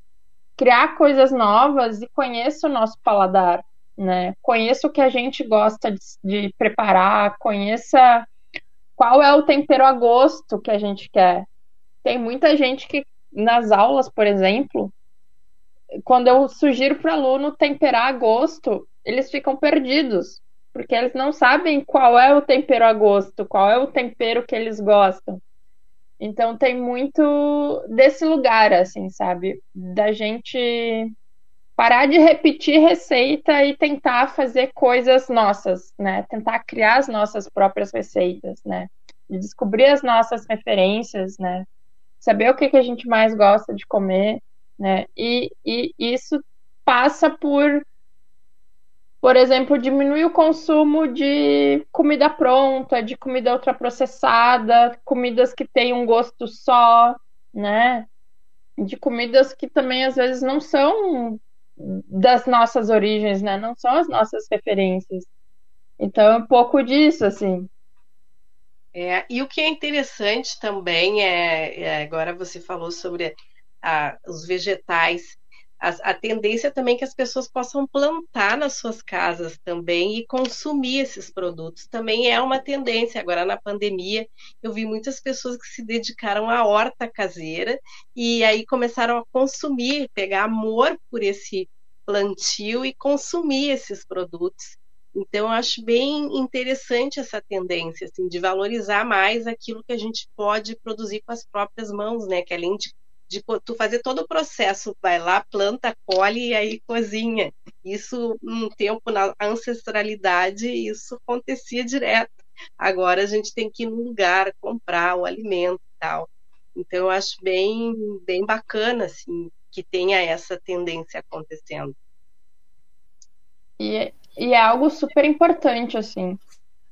criar coisas novas e conheça o nosso paladar, né? Conheça o que a gente gosta de, de preparar, conheça qual é o tempero a gosto que a gente quer. Tem muita gente que nas aulas, por exemplo, quando eu sugiro para o aluno temperar a gosto, eles ficam perdidos, porque eles não sabem qual é o tempero a gosto, qual é o tempero que eles gostam. Então tem muito desse lugar, assim, sabe? Da gente parar de repetir receita e tentar fazer coisas nossas, né? Tentar criar as nossas próprias receitas, né? De descobrir as nossas referências, né? Saber o que, que a gente mais gosta de comer né? E, e isso passa por, por exemplo, diminuir o consumo de comida pronta, de comida ultraprocessada, comidas que têm um gosto só, né? De comidas que também às vezes não são das nossas origens, né? Não são as nossas referências. Então é um pouco disso, assim. É, e o que é interessante também é, é agora você falou sobre a, os vegetais. A, a, tendência também é que as pessoas possam plantar nas suas casas também e consumir esses produtos. Também é uma tendência. Agora, na pandemia, eu vi muitas pessoas que se dedicaram à horta caseira e aí começaram a consumir, pegar amor por esse plantio e consumir esses produtos. Então, eu acho bem interessante essa tendência, assim, de valorizar mais aquilo que a gente pode produzir com as próprias mãos, né? Que além de de tu fazer todo o processo, vai lá, planta, colhe e aí cozinha. Isso, um tempo na ancestralidade, isso acontecia direto. Agora a gente tem que ir num lugar comprar o alimento e tal. Então eu acho bem, bem bacana assim que tenha essa tendência acontecendo. E, e é algo super importante assim.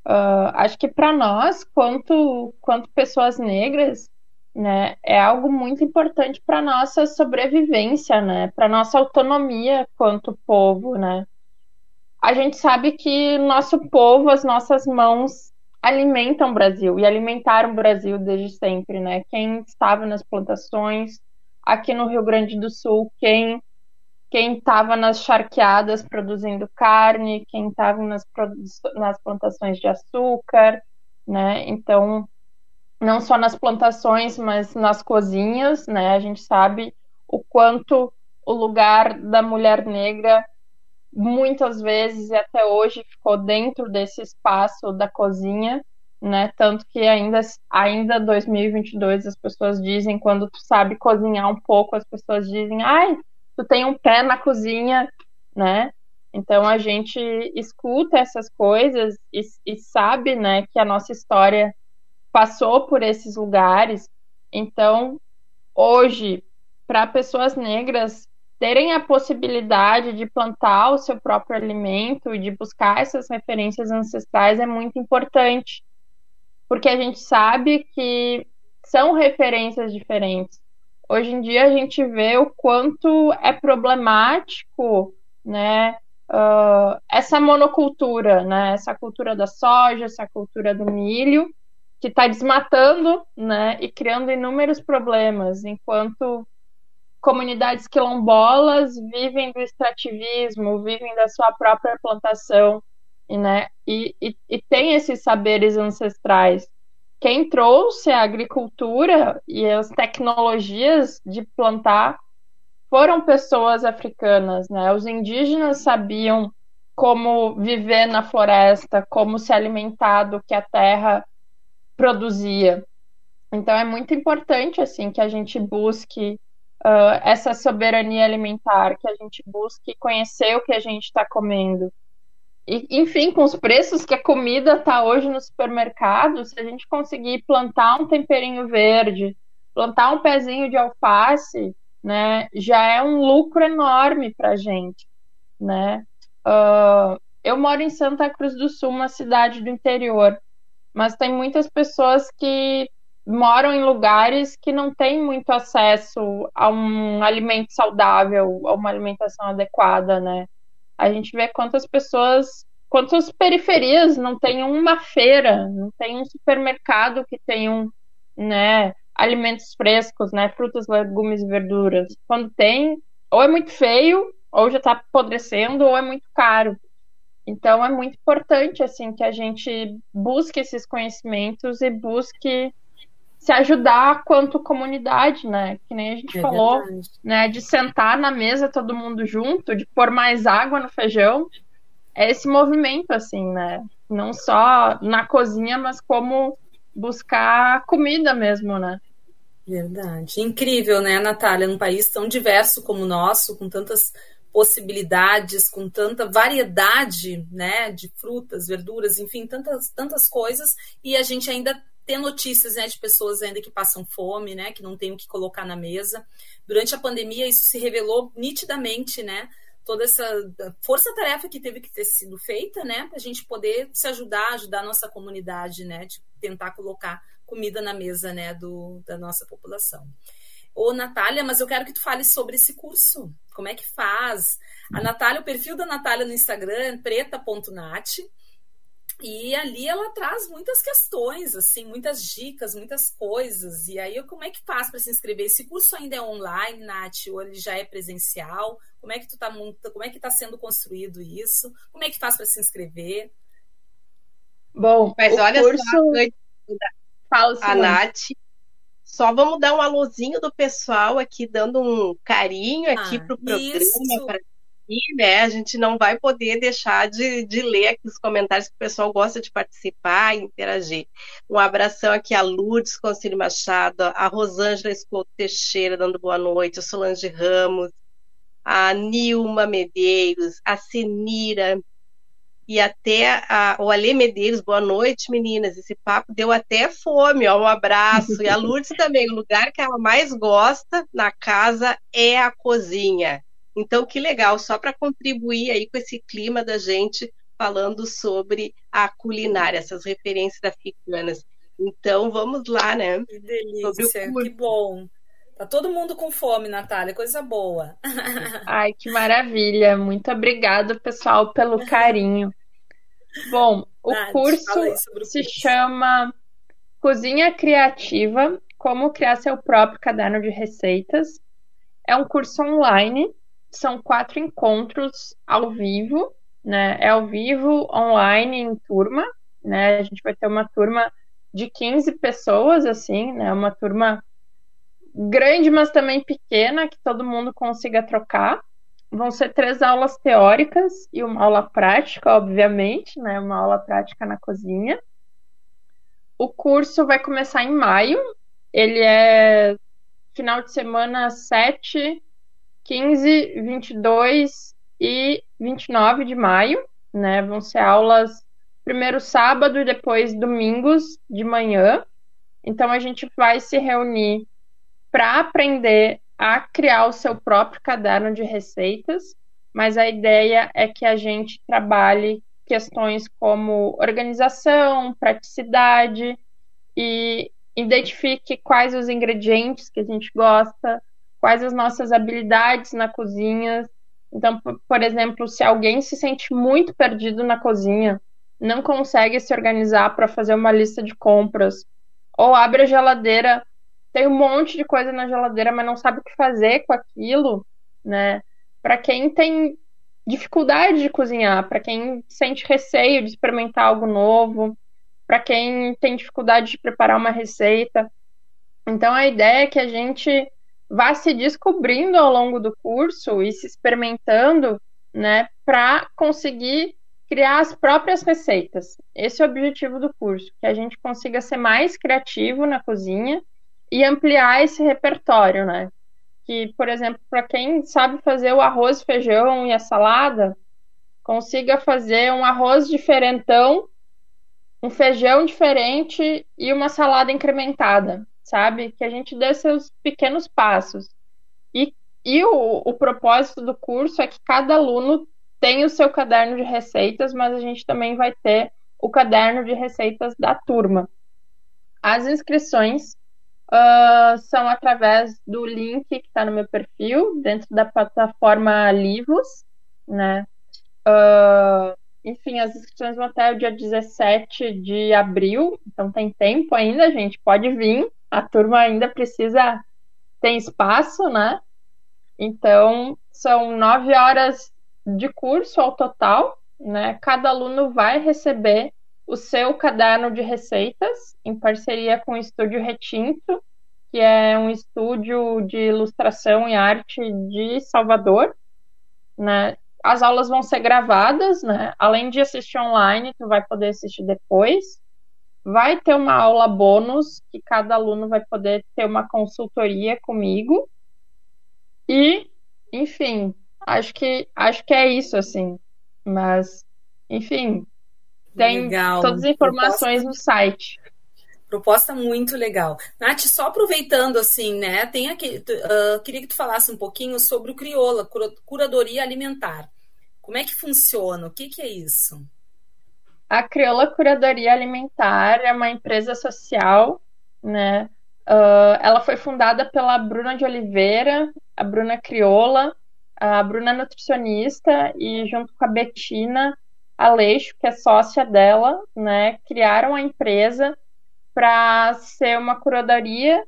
Uh, acho que para nós, quanto, quanto pessoas negras, né, é algo muito importante para nossa sobrevivência, né, para nossa autonomia quanto povo, né. A gente sabe que nosso povo, as nossas mãos alimentam o Brasil e alimentaram o Brasil desde sempre, né? Quem estava nas plantações aqui no Rio Grande do Sul, quem quem estava nas charqueadas produzindo carne, quem estava nas, nas plantações de açúcar, né? Então não só nas plantações, mas nas cozinhas, né? A gente sabe o quanto o lugar da mulher negra muitas vezes e até hoje ficou dentro desse espaço da cozinha, né? Tanto que ainda ainda 2022 as pessoas dizem quando tu sabe cozinhar um pouco, as pessoas dizem: "Ai, tu tem um pé na cozinha", né? Então a gente escuta essas coisas e, e sabe, né, que a nossa história passou por esses lugares. Então, hoje, para pessoas negras terem a possibilidade de plantar o seu próprio alimento e de buscar essas referências ancestrais é muito importante, porque a gente sabe que são referências diferentes. Hoje em dia a gente vê o quanto é problemático, né, uh, essa monocultura, né, essa cultura da soja, essa cultura do milho, que está desmatando né, e criando inúmeros problemas, enquanto comunidades quilombolas vivem do extrativismo, vivem da sua própria plantação e, né, e, e, e tem esses saberes ancestrais. Quem trouxe a agricultura e as tecnologias de plantar foram pessoas africanas, né? Os indígenas sabiam como viver na floresta, como se alimentar do que a terra produzia. Então é muito importante assim que a gente busque uh, essa soberania alimentar, que a gente busque conhecer o que a gente está comendo. E, enfim, com os preços que a comida está hoje no supermercado, se a gente conseguir plantar um temperinho verde, plantar um pezinho de alface, né, já é um lucro enorme para a gente, né? Uh, eu moro em Santa Cruz do Sul, uma cidade do interior mas tem muitas pessoas que moram em lugares que não têm muito acesso a um alimento saudável, a uma alimentação adequada, né? A gente vê quantas pessoas, quantas periferias não tem uma feira, não tem um supermercado que tenham, né, alimentos frescos, né, frutas, legumes e verduras. Quando tem, ou é muito feio, ou já está apodrecendo, ou é muito caro. Então é muito importante assim que a gente busque esses conhecimentos e busque se ajudar quanto comunidade, né? Que nem a gente é falou, verdade. né? De sentar na mesa todo mundo junto, de pôr mais água no feijão. É esse movimento, assim, né? Não só na cozinha, mas como buscar comida mesmo, né? Verdade. Incrível, né, Natália? Num país tão diverso como o nosso, com tantas possibilidades, com tanta variedade, né, de frutas, verduras, enfim, tantas, tantas coisas, e a gente ainda tem notícias, né, de pessoas ainda que passam fome, né, que não tem o que colocar na mesa. Durante a pandemia isso se revelou nitidamente, né, toda essa força-tarefa que teve que ter sido feita, né, para a gente poder se ajudar, ajudar a nossa comunidade, né, de tentar colocar comida na mesa, né, do, da nossa população. Ô, Natália, mas eu quero que tu fale sobre esse curso. Como é que faz? A Natália, o perfil da Natália no Instagram é preta.nat. E ali ela traz muitas questões, assim, muitas dicas, muitas coisas. E aí, como é que faz para se inscrever? Esse curso ainda é online, Nath, ou ele já é presencial? Como é que tu tá como é que está sendo construído isso? Como é que faz para se inscrever? Bom, mas olha curso... só, Fala, a Nath, só vamos dar um alôzinho do pessoal aqui, dando um carinho aqui ah, para o programa, para né? A gente não vai poder deixar de, de ler aqui os comentários que o pessoal gosta de participar e interagir. Um abração aqui a Lourdes Conselho Machado, a Rosângela Escoto Teixeira dando boa noite, a Solange Ramos, a Nilma Medeiros, a Senira, e até a, o Alê Medeiros, boa noite, meninas. Esse papo deu até fome, ó, um abraço. E a Lourdes também, o lugar que ela mais gosta na casa é a cozinha. Então, que legal, só para contribuir aí com esse clima da gente falando sobre a culinária, essas referências africanas. Então, vamos lá, né? Que delícia, que bom. Tá todo mundo com fome, Natália, coisa boa. Ai, que maravilha. Muito obrigada, pessoal, pelo carinho. Bom, o Nath, curso o se curso. chama Cozinha Criativa: Como Criar Seu Próprio Caderno de Receitas. É um curso online são quatro encontros ao vivo, né? É ao vivo, online, em turma, né? A gente vai ter uma turma de 15 pessoas, assim, né? Uma turma grande, mas também pequena, que todo mundo consiga trocar. Vão ser três aulas teóricas e uma aula prática, obviamente, né? Uma aula prática na cozinha. O curso vai começar em maio. Ele é final de semana 7 15, 22 e 29 de maio, né? Vão ser aulas primeiro sábado e depois domingos de manhã. Então a gente vai se reunir para aprender a criar o seu próprio caderno de receitas, mas a ideia é que a gente trabalhe questões como organização, praticidade e identifique quais os ingredientes que a gente gosta, quais as nossas habilidades na cozinha. Então, por exemplo, se alguém se sente muito perdido na cozinha, não consegue se organizar para fazer uma lista de compras, ou abre a geladeira, tem um monte de coisa na geladeira, mas não sabe o que fazer com aquilo, né? Para quem tem dificuldade de cozinhar, para quem sente receio de experimentar algo novo, para quem tem dificuldade de preparar uma receita. Então a ideia é que a gente vá se descobrindo ao longo do curso e se experimentando, né, para conseguir criar as próprias receitas. Esse é o objetivo do curso, que a gente consiga ser mais criativo na cozinha e ampliar esse repertório, né? Que, por exemplo, para quem sabe fazer o arroz, feijão e a salada, consiga fazer um arroz diferentão, um feijão diferente e uma salada incrementada sabe? Que a gente dê seus pequenos passos. E, e o, o propósito do curso é que cada aluno tem o seu caderno de receitas, mas a gente também vai ter o caderno de receitas da turma. As inscrições uh, são através do link que está no meu perfil, dentro da plataforma Livros, né? Uh, enfim, as inscrições vão até o dia 17 de abril, então tem tempo ainda, gente. Pode vir a turma ainda precisa ter espaço, né? Então, são nove horas de curso ao total, né? Cada aluno vai receber o seu caderno de receitas em parceria com o Estúdio Retinto, que é um estúdio de ilustração e arte de Salvador, né? As aulas vão ser gravadas, né? Além de assistir online, tu vai poder assistir depois. Vai ter uma aula bônus que cada aluno vai poder ter uma consultoria comigo. E, enfim, acho que acho que é isso assim. Mas, enfim, tem legal. todas as informações Proposta... no site. Proposta muito legal. Nath, só aproveitando assim, né? Tem aqui, uh, queria que tu falasse um pouquinho sobre o Crioula, curadoria alimentar. Como é que funciona? O que, que é isso? A Crioula Curadoria Alimentar é uma empresa social, né? Uh, ela foi fundada pela Bruna de Oliveira, a Bruna Crioula, a Bruna é nutricionista e junto com a Betina, Aleixo, que é sócia dela, né, criaram a empresa para ser uma curadoria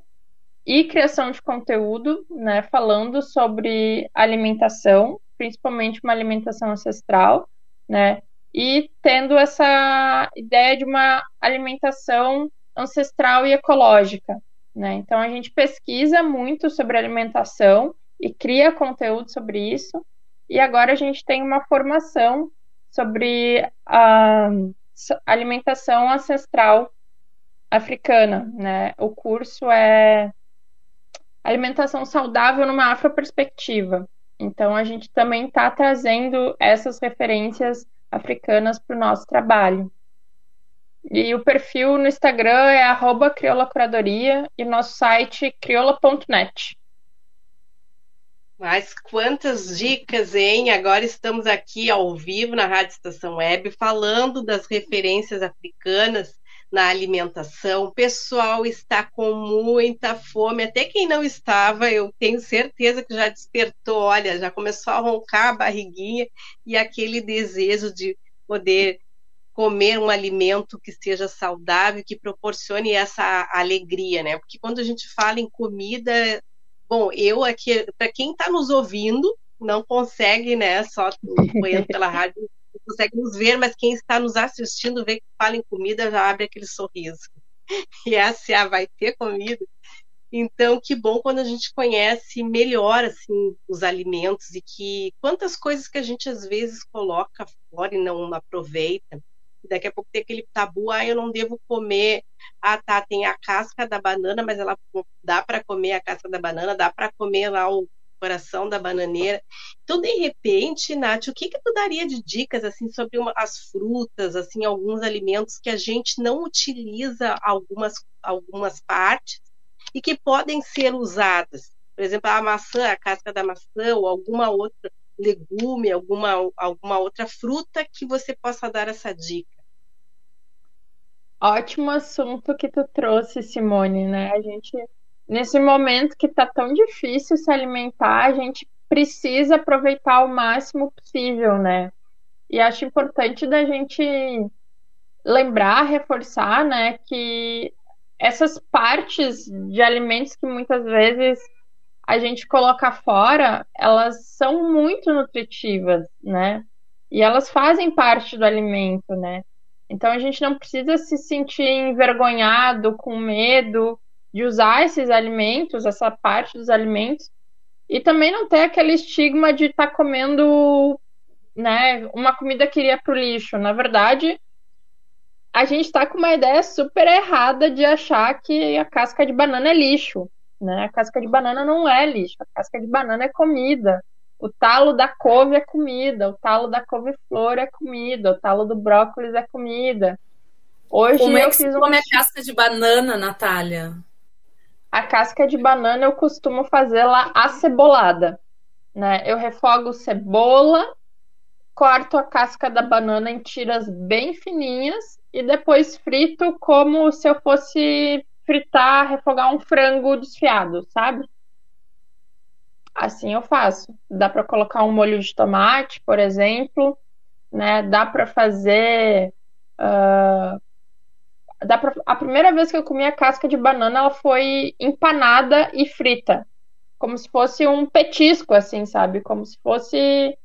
e criação de conteúdo, né, falando sobre alimentação, principalmente uma alimentação ancestral, né, e tendo essa ideia de uma alimentação ancestral e ecológica, né? Então a gente pesquisa muito sobre alimentação e cria conteúdo sobre isso, e agora a gente tem uma formação sobre a alimentação ancestral africana, né? O curso é alimentação saudável numa afroperspectiva. Então a gente também está trazendo essas referências africanas para o nosso trabalho. E o perfil no Instagram é criolacuradoria e nosso site crioula.net. Mas quantas dicas, hein? Agora estamos aqui ao vivo na Rádio Estação Web falando das referências africanas na alimentação. O pessoal está com muita fome. Até quem não estava, eu tenho certeza que já despertou. Olha, já começou a roncar a barriguinha e aquele desejo de poder comer um alimento que seja saudável, que proporcione essa alegria, né? Porque quando a gente fala em comida, Bom, eu aqui, para quem está nos ouvindo, não consegue, né, só acompanhando pela [laughs] rádio, não consegue nos ver, mas quem está nos assistindo, vê que fala em comida, já abre aquele sorriso. [laughs] E essa é vai ter comida. Então, que bom quando a gente conhece melhor assim os alimentos e que quantas coisas que a gente às vezes coloca fora e não aproveita daqui a pouco tem aquele tabu, ah, eu não devo comer. Ah, tá, tem a casca da banana, mas ela dá para comer a casca da banana, dá para comer lá o coração da bananeira. Então, de repente, Nath, o que que tu daria de dicas assim sobre uma, as frutas, assim, alguns alimentos que a gente não utiliza algumas algumas partes e que podem ser usadas? Por exemplo, a maçã, a casca da maçã ou alguma outra legume, alguma, alguma outra fruta que você possa dar essa dica? Ótimo assunto que tu trouxe, Simone, né? A gente, nesse momento que tá tão difícil se alimentar, a gente precisa aproveitar o máximo possível, né? E acho importante da gente lembrar, reforçar, né, que essas partes de alimentos que muitas vezes a gente coloca fora, elas são muito nutritivas, né? E elas fazem parte do alimento, né? Então a gente não precisa se sentir envergonhado, com medo de usar esses alimentos, essa parte dos alimentos, e também não ter aquele estigma de estar tá comendo, né, uma comida que iria para o lixo. Na verdade, a gente está com uma ideia super errada de achar que a casca de banana é lixo. Né? A casca de banana não é lixo, a casca de banana é comida. O talo da couve é comida, o talo da couve-flor é comida, o talo do brócolis é comida. Hoje Como é que se come a casca de banana, Natália? A casca de banana eu costumo fazê-la acebolada. Né? Eu refogo cebola, corto a casca da banana em tiras bem fininhas e depois frito como se eu fosse fritar, refogar um frango desfiado, sabe? Assim eu faço. Dá para colocar um molho de tomate, por exemplo, né? Dá para fazer. Uh... Dá pra... A primeira vez que eu comi a casca de banana, ela foi empanada e frita, como se fosse um petisco, assim, sabe? Como se fosse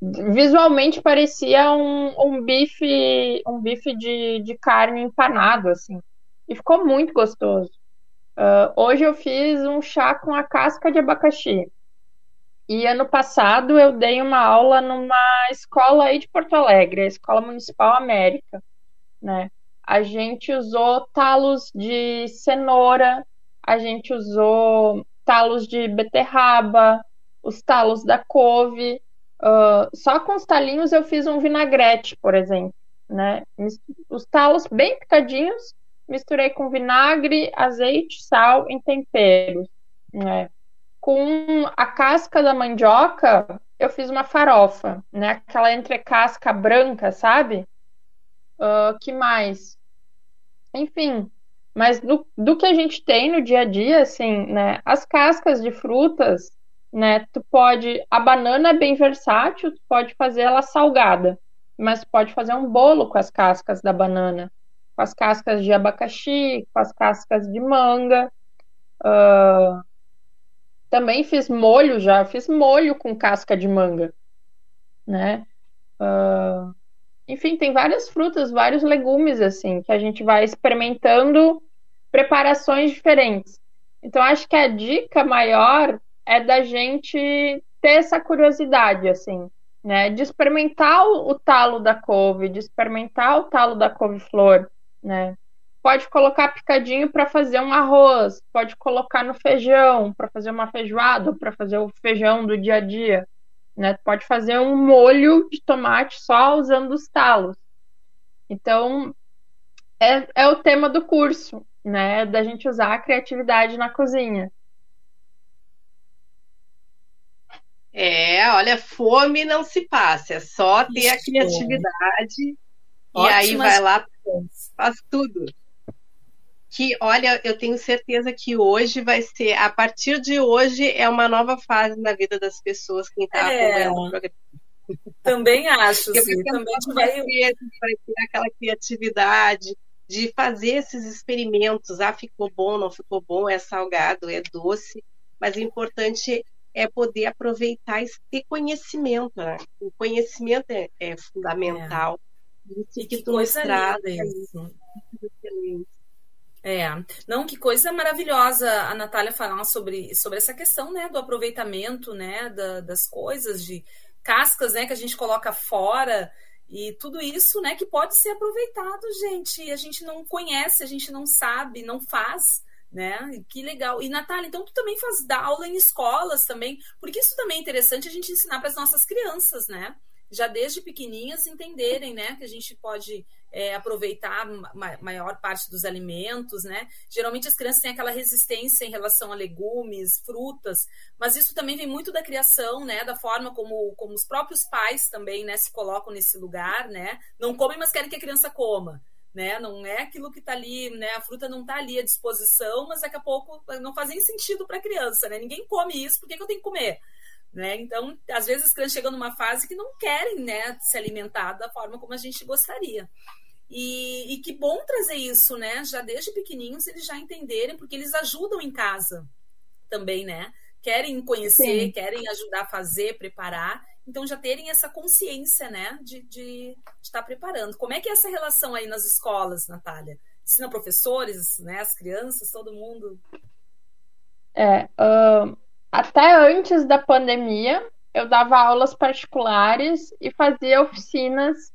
visualmente parecia um, um bife um bife de, de carne empanado assim e ficou muito gostoso. Uh, hoje eu fiz um chá com a casca de abacaxi. E ano passado eu dei uma aula numa escola aí de Porto Alegre, a Escola Municipal América, né? A gente usou talos de cenoura, a gente usou talos de beterraba, os talos da couve. Uh, só com os talinhos eu fiz um vinagrete, por exemplo, né? Os talos bem picadinhos misturei com vinagre, azeite, sal em temperos. Né? Com a casca da mandioca, eu fiz uma farofa, né? Aquela entrecasca branca, sabe? Uh, que mais? Enfim, mas do, do que a gente tem no dia a dia, assim, né? As cascas de frutas, né? Tu pode. A banana é bem versátil, tu pode fazer ela salgada. mas pode fazer um bolo com as cascas da banana, com as cascas de abacaxi, com as cascas de manga. Uh, também fiz molho já, fiz molho com casca de manga, né? Uh, enfim, tem várias frutas, vários legumes assim que a gente vai experimentando preparações diferentes. Então acho que a dica maior é da gente ter essa curiosidade assim, né? De experimentar o, o talo da couve, de experimentar o talo da couve-flor, né? Pode colocar picadinho para fazer um arroz, pode colocar no feijão para fazer uma feijoada, para fazer o feijão do dia a dia. Né? Pode fazer um molho de tomate só usando os talos. Então, é, é o tema do curso, né? Da gente usar a criatividade na cozinha. É, olha, fome não se passa, é só ter Isso. a criatividade Ótimas e aí vai lá, faz tudo que, olha, eu tenho certeza que hoje vai ser, a partir de hoje, é uma nova fase na vida das pessoas que está é. acompanhando o programa. Também acho, sim. Também vai ter, vai ter aquela criatividade de fazer esses experimentos. Ah, ficou bom, não ficou bom, é salgado, é doce. Mas o importante é poder aproveitar e ter conhecimento. Né? O conhecimento é, é fundamental. Que, que mostrado isso. É, não, que coisa maravilhosa a Natália falar sobre, sobre essa questão, né, do aproveitamento, né, da, das coisas, de cascas, né, que a gente coloca fora. E tudo isso, né, que pode ser aproveitado, gente, e a gente não conhece, a gente não sabe, não faz, né, que legal. E Natália, então tu também faz aula em escolas também, porque isso também é interessante a gente ensinar para as nossas crianças, né, já desde pequenininhas entenderem, né, que a gente pode é, aproveitar ma maior parte dos alimentos, né? Geralmente as crianças têm aquela resistência em relação a legumes, frutas, mas isso também vem muito da criação, né? Da forma como, como os próprios pais também, né, se colocam nesse lugar, né? Não comem, mas querem que a criança coma. Né? Não é aquilo que está ali, né? A fruta não está ali à disposição, mas daqui a pouco não faz nem sentido para a criança, né? Ninguém come isso, por que, que eu tenho que comer? Né? Então, às vezes as crianças chegam numa fase que não querem né, se alimentar da forma como a gente gostaria. E, e, que bom trazer isso, né? Já desde pequenininhos eles já entenderem, porque eles ajudam em casa também, né? Querem conhecer, Sim. querem ajudar a fazer, preparar. Então já terem essa consciência, né? De, de, de estar preparando. Como é que é essa relação aí nas escolas, Natália? Ensina professores, né? As crianças, todo mundo? É, uh, até antes da pandemia, eu dava aulas particulares e fazia oficinas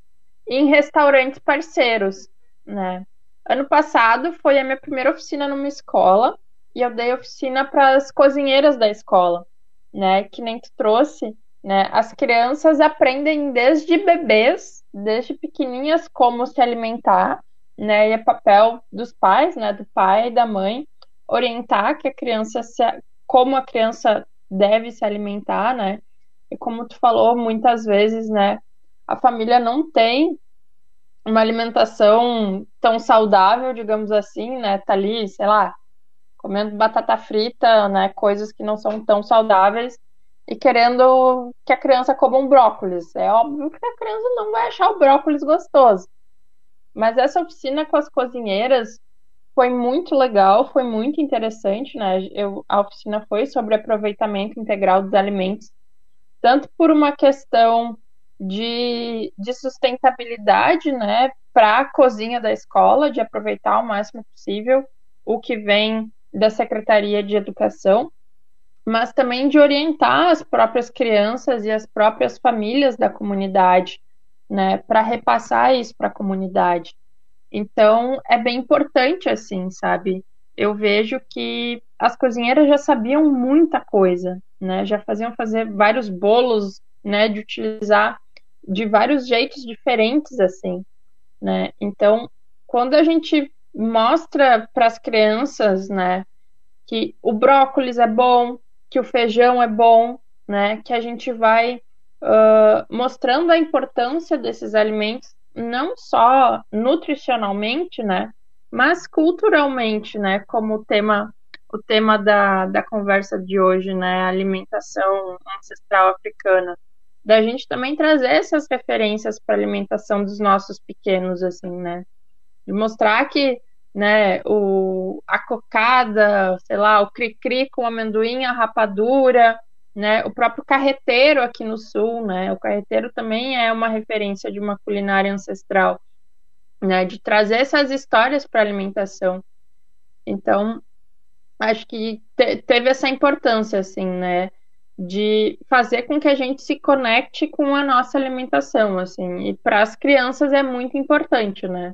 em restaurantes parceiros, né? Ano passado foi a minha primeira oficina numa escola e eu dei oficina para as cozinheiras da escola, né? Que nem tu trouxe, né? As crianças aprendem desde bebês, desde pequenininhas como se alimentar, né? E é papel dos pais, né? Do pai e da mãe orientar que a criança se, como a criança deve se alimentar, né? E como tu falou muitas vezes, né? a família não tem uma alimentação tão saudável, digamos assim, né? Tá ali, sei lá, comendo batata frita, né? Coisas que não são tão saudáveis e querendo que a criança coma um brócolis. É óbvio que a criança não vai achar o brócolis gostoso. Mas essa oficina com as cozinheiras foi muito legal, foi muito interessante, né? Eu, a oficina foi sobre aproveitamento integral dos alimentos, tanto por uma questão de, de sustentabilidade, né, para a cozinha da escola, de aproveitar o máximo possível o que vem da Secretaria de Educação, mas também de orientar as próprias crianças e as próprias famílias da comunidade, né, para repassar isso para a comunidade. Então, é bem importante, assim, sabe? Eu vejo que as cozinheiras já sabiam muita coisa, né? Já faziam fazer vários bolos, né? De utilizar de vários jeitos diferentes, assim, né? Então, quando a gente mostra para as crianças, né, que o brócolis é bom, que o feijão é bom, né, que a gente vai uh, mostrando a importância desses alimentos, não só nutricionalmente, né, mas culturalmente, né, como o tema o tema da, da conversa de hoje, né, alimentação ancestral africana da gente também trazer essas referências para alimentação dos nossos pequenos, assim, né? De mostrar que, né, o, a cocada, sei lá, o cri-cri com amendoim, a rapadura, né, o próprio carreteiro aqui no sul, né, o carreteiro também é uma referência de uma culinária ancestral, né, de trazer essas histórias para a alimentação. Então, acho que te, teve essa importância, assim, né, de fazer com que a gente se conecte com a nossa alimentação, assim, e para as crianças é muito importante, né,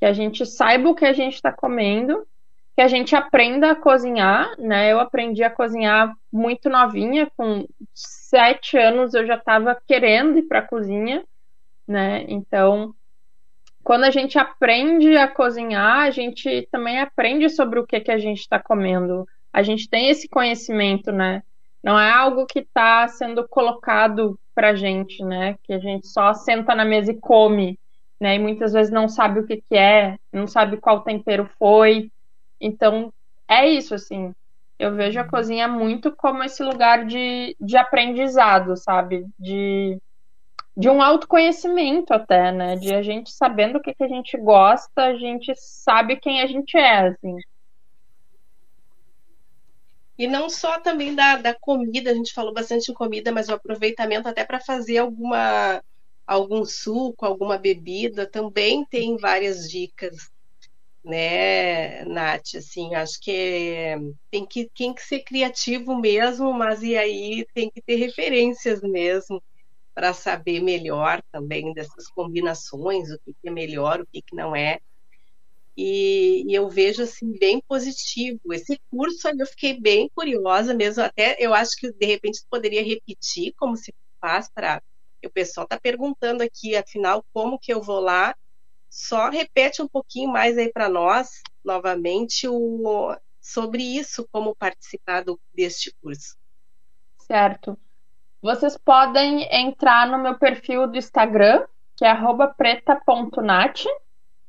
que a gente saiba o que a gente está comendo, que a gente aprenda a cozinhar, né, eu aprendi a cozinhar muito novinha, com sete anos eu já estava querendo ir para a cozinha, né, então quando a gente aprende a cozinhar, a gente também aprende sobre o que, que a gente está comendo. A gente tem esse conhecimento, né? Não é algo que está sendo colocado para gente, né? Que a gente só senta na mesa e come, né? E muitas vezes não sabe o que, que é, não sabe qual tempero foi. Então, é isso, assim. Eu vejo a cozinha muito como esse lugar de, de aprendizado, sabe? De de um autoconhecimento até, né? De a gente sabendo o que, que a gente gosta, a gente sabe quem a gente é, assim. E não só também da, da comida, a gente falou bastante em comida, mas o aproveitamento até para fazer alguma algum suco, alguma bebida, também tem várias dicas, né, Nath? Assim, acho que tem que, tem que ser criativo mesmo, mas e aí tem que ter referências mesmo para saber melhor também dessas combinações, o que, que é melhor, o que, que não é. E, e, eu vejo assim bem positivo. Esse curso eu fiquei bem curiosa mesmo, até eu acho que de repente poderia repetir como se faz para o pessoal está perguntando aqui, afinal, como que eu vou lá? Só repete um pouquinho mais aí para nós, novamente, o, sobre isso, como participar do, deste curso. Certo. Vocês podem entrar no meu perfil do Instagram, que é preta.nat,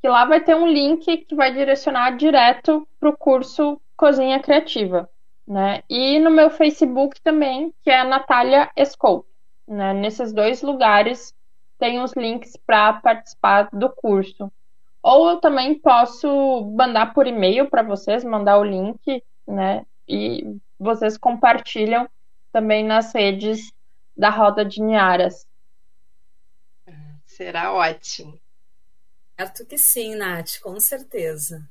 que lá vai ter um link que vai direcionar direto para o curso Cozinha Criativa. Né? E no meu Facebook também, que é Natália Escou. Né? Nesses dois lugares tem os links para participar do curso. Ou eu também posso mandar por e-mail para vocês, mandar o link, né? E vocês compartilham também nas redes da roda de Niaras. Será ótimo. Certo que sim, Nath, com certeza.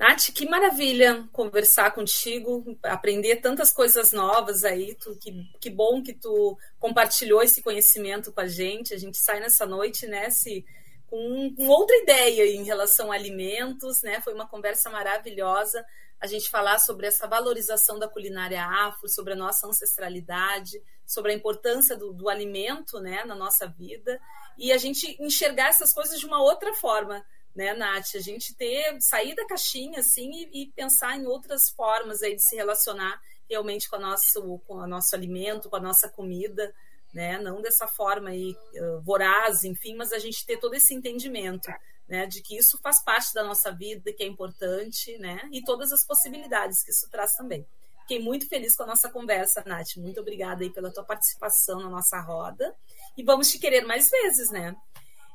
Nath, que maravilha conversar contigo, aprender tantas coisas novas aí. Tu, que, que bom que tu compartilhou esse conhecimento com a gente. A gente sai nessa noite, né, se, com, com outra ideia em relação a alimentos, né? Foi uma conversa maravilhosa. A gente falar sobre essa valorização da culinária afro, sobre a nossa ancestralidade, sobre a importância do, do alimento né, na nossa vida e a gente enxergar essas coisas de uma outra forma, né, Nath? A gente ter, sair da caixinha assim e, e pensar em outras formas aí de se relacionar realmente com, a nosso, com o nosso alimento, com a nossa comida, né? Não dessa forma aí uh, voraz, enfim, mas a gente ter todo esse entendimento, né? De que isso faz parte da nossa vida, que é importante, né? E todas as possibilidades que isso traz também. Fiquei muito feliz com a nossa conversa, Nath. Muito obrigada aí pela tua participação na nossa roda. E vamos te querer mais vezes, né?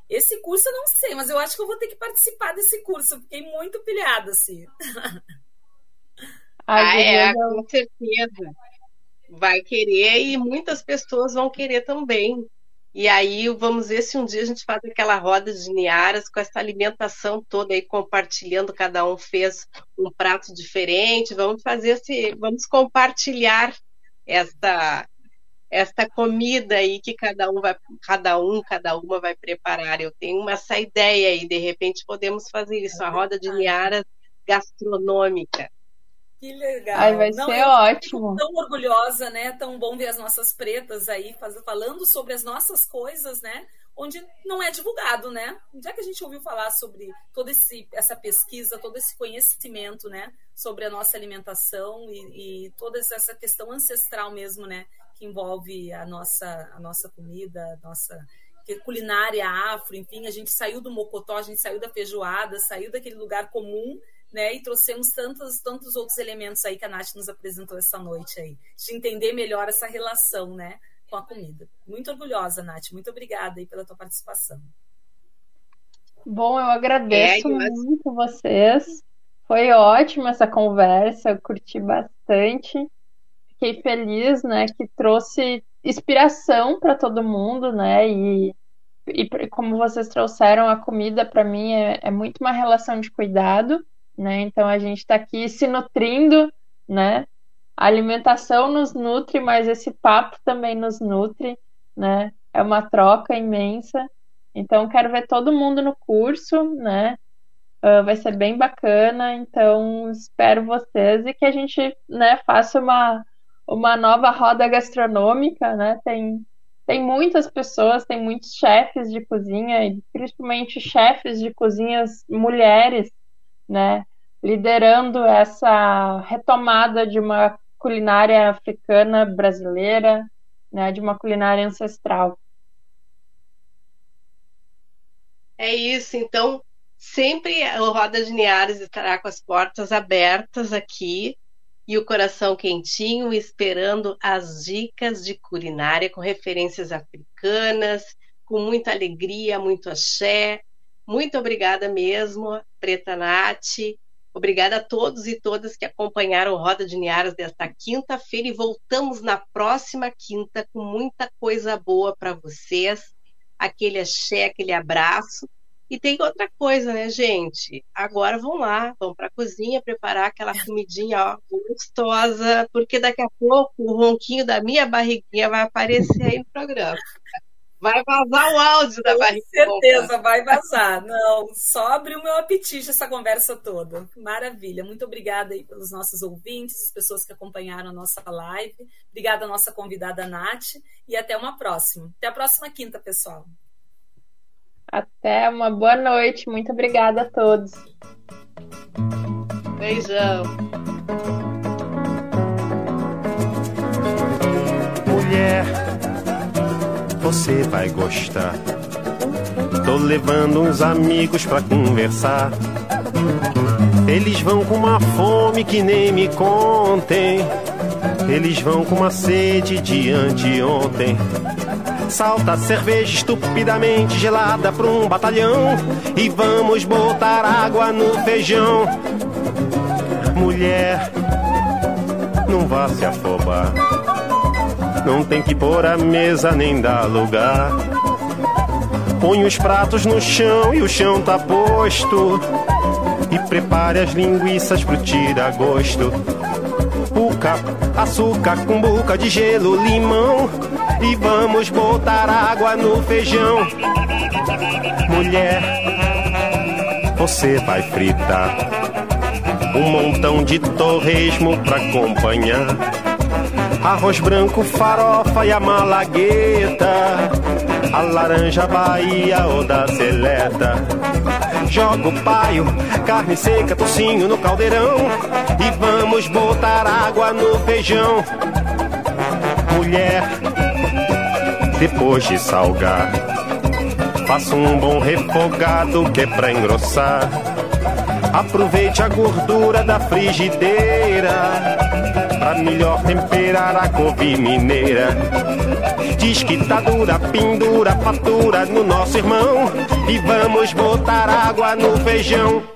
Esse curso eu não sei, mas eu acho que eu vou ter que participar desse curso. Fiquei muito pilhada, assim. [laughs] ah, é, com certeza. Vai querer e muitas pessoas vão querer também. E aí vamos ver se um dia a gente faz aquela roda de Niaras com essa alimentação toda aí compartilhando, cada um fez um prato diferente. Vamos fazer esse, vamos compartilhar esta esta comida aí que cada um vai, cada um, cada uma vai preparar. Eu tenho uma, essa ideia aí, de repente podemos fazer isso, a roda de Niaras gastronômica. Que legal. Ai, vai Não, ser ótimo. Tão orgulhosa, né? Tão bom ver as nossas pretas aí falando sobre as nossas coisas, né? Onde não é divulgado, né? Onde é que a gente ouviu falar sobre toda esse, essa pesquisa, todo esse conhecimento, né? Sobre a nossa alimentação e, e toda essa questão ancestral mesmo, né? Que envolve a nossa, a nossa comida, a nossa culinária afro, enfim, a gente saiu do mocotó, a gente saiu da feijoada, saiu daquele lugar comum né? E trouxemos tantos, tantos outros elementos aí que a Nath nos apresentou essa noite aí, de entender melhor essa relação, né? com a comida. Muito orgulhosa, Nath. Muito obrigada aí pela tua participação. Bom, eu agradeço é, muito vocês. Foi ótima essa conversa, eu curti bastante. Fiquei feliz, né, que trouxe inspiração para todo mundo, né? E, e como vocês trouxeram a comida para mim é, é muito uma relação de cuidado, né? Então a gente está aqui se nutrindo, né? A alimentação nos nutre, mas esse papo também nos nutre, né? É uma troca imensa. Então, quero ver todo mundo no curso, né? Uh, vai ser bem bacana. Então, espero vocês e que a gente, né, faça uma, uma nova roda gastronômica, né? Tem, tem muitas pessoas, tem muitos chefes de cozinha, principalmente chefes de cozinhas mulheres, né? Liderando essa retomada de uma culinária africana brasileira, né, de uma culinária ancestral. É isso, então sempre o Roda de Niares estará com as portas abertas aqui e o coração quentinho, esperando as dicas de culinária com referências africanas, com muita alegria, muito axé. Muito obrigada mesmo, Preta Nath, Obrigada a todos e todas que acompanharam Roda de Niaras desta quinta-feira e voltamos na próxima quinta com muita coisa boa para vocês. Aquele axé, aquele abraço. E tem outra coisa, né, gente? Agora vão lá, vão para a cozinha preparar aquela comidinha ó, gostosa, porque daqui a pouco o ronquinho da minha barriguinha vai aparecer aí no programa. Vai vazar o áudio da barriga. Com certeza, vai vazar. Não, só abriu meu apetite essa conversa toda. Maravilha. Muito obrigada aí pelos nossos ouvintes, as pessoas que acompanharam a nossa live. Obrigada à nossa convidada Nath. E até uma próxima. Até a próxima quinta, pessoal. Até uma boa noite. Muito obrigada a todos. Beijão. Mulher você vai gostar. Tô levando uns amigos pra conversar. Eles vão com uma fome que nem me contem. Eles vão com uma sede de anteontem. Salta cerveja estupidamente gelada pra um batalhão. E vamos botar água no feijão. Mulher, não vá se afobar. Não tem que pôr a mesa nem dar lugar. Põe os pratos no chão e o chão tá posto. E prepare as linguiças pro tira-gosto. Puca, açúcar com boca de gelo, limão. E vamos botar água no feijão. Mulher, você vai fritar um montão de torresmo pra acompanhar Arroz branco, farofa e a malagueta. A laranja Bahia ou da seleta. Joga o paio, carne seca, tocinho no caldeirão. E vamos botar água no feijão. Mulher, depois de salgar, faça um bom refogado que é pra engrossar. Aproveite a gordura da frigideira pra melhor temperar a couve mineira. Diz que tá dura, pendura, fatura no nosso irmão. E vamos botar água no feijão.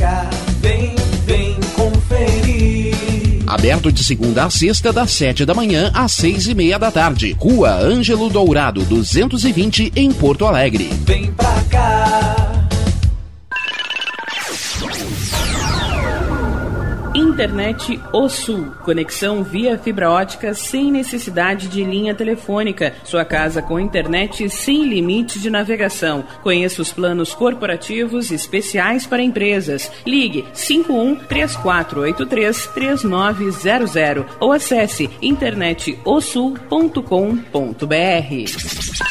Aberto de segunda a sexta, das 7 da manhã às 6 e meia da tarde. Rua Ângelo Dourado, 220, em Porto Alegre. Vem pra cá. Internet O Sul. Conexão via fibra ótica sem necessidade de linha telefônica. Sua casa com internet sem limite de navegação. Conheça os planos corporativos especiais para empresas. Ligue 51 3483 3900 ou acesse internetosul.com.br.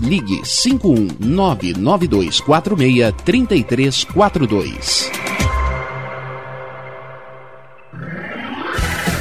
ligue 51992463342.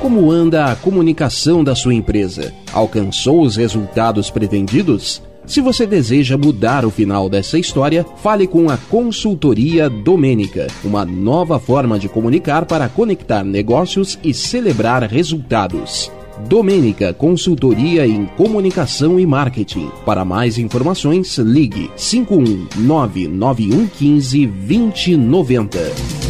Como anda a comunicação da sua empresa? Alcançou os resultados pretendidos? Se você deseja mudar o final dessa história, fale com a Consultoria Domênica, uma nova forma de comunicar para conectar negócios e celebrar resultados. Domênica Consultoria em Comunicação e Marketing. Para mais informações, ligue 5199115 2090.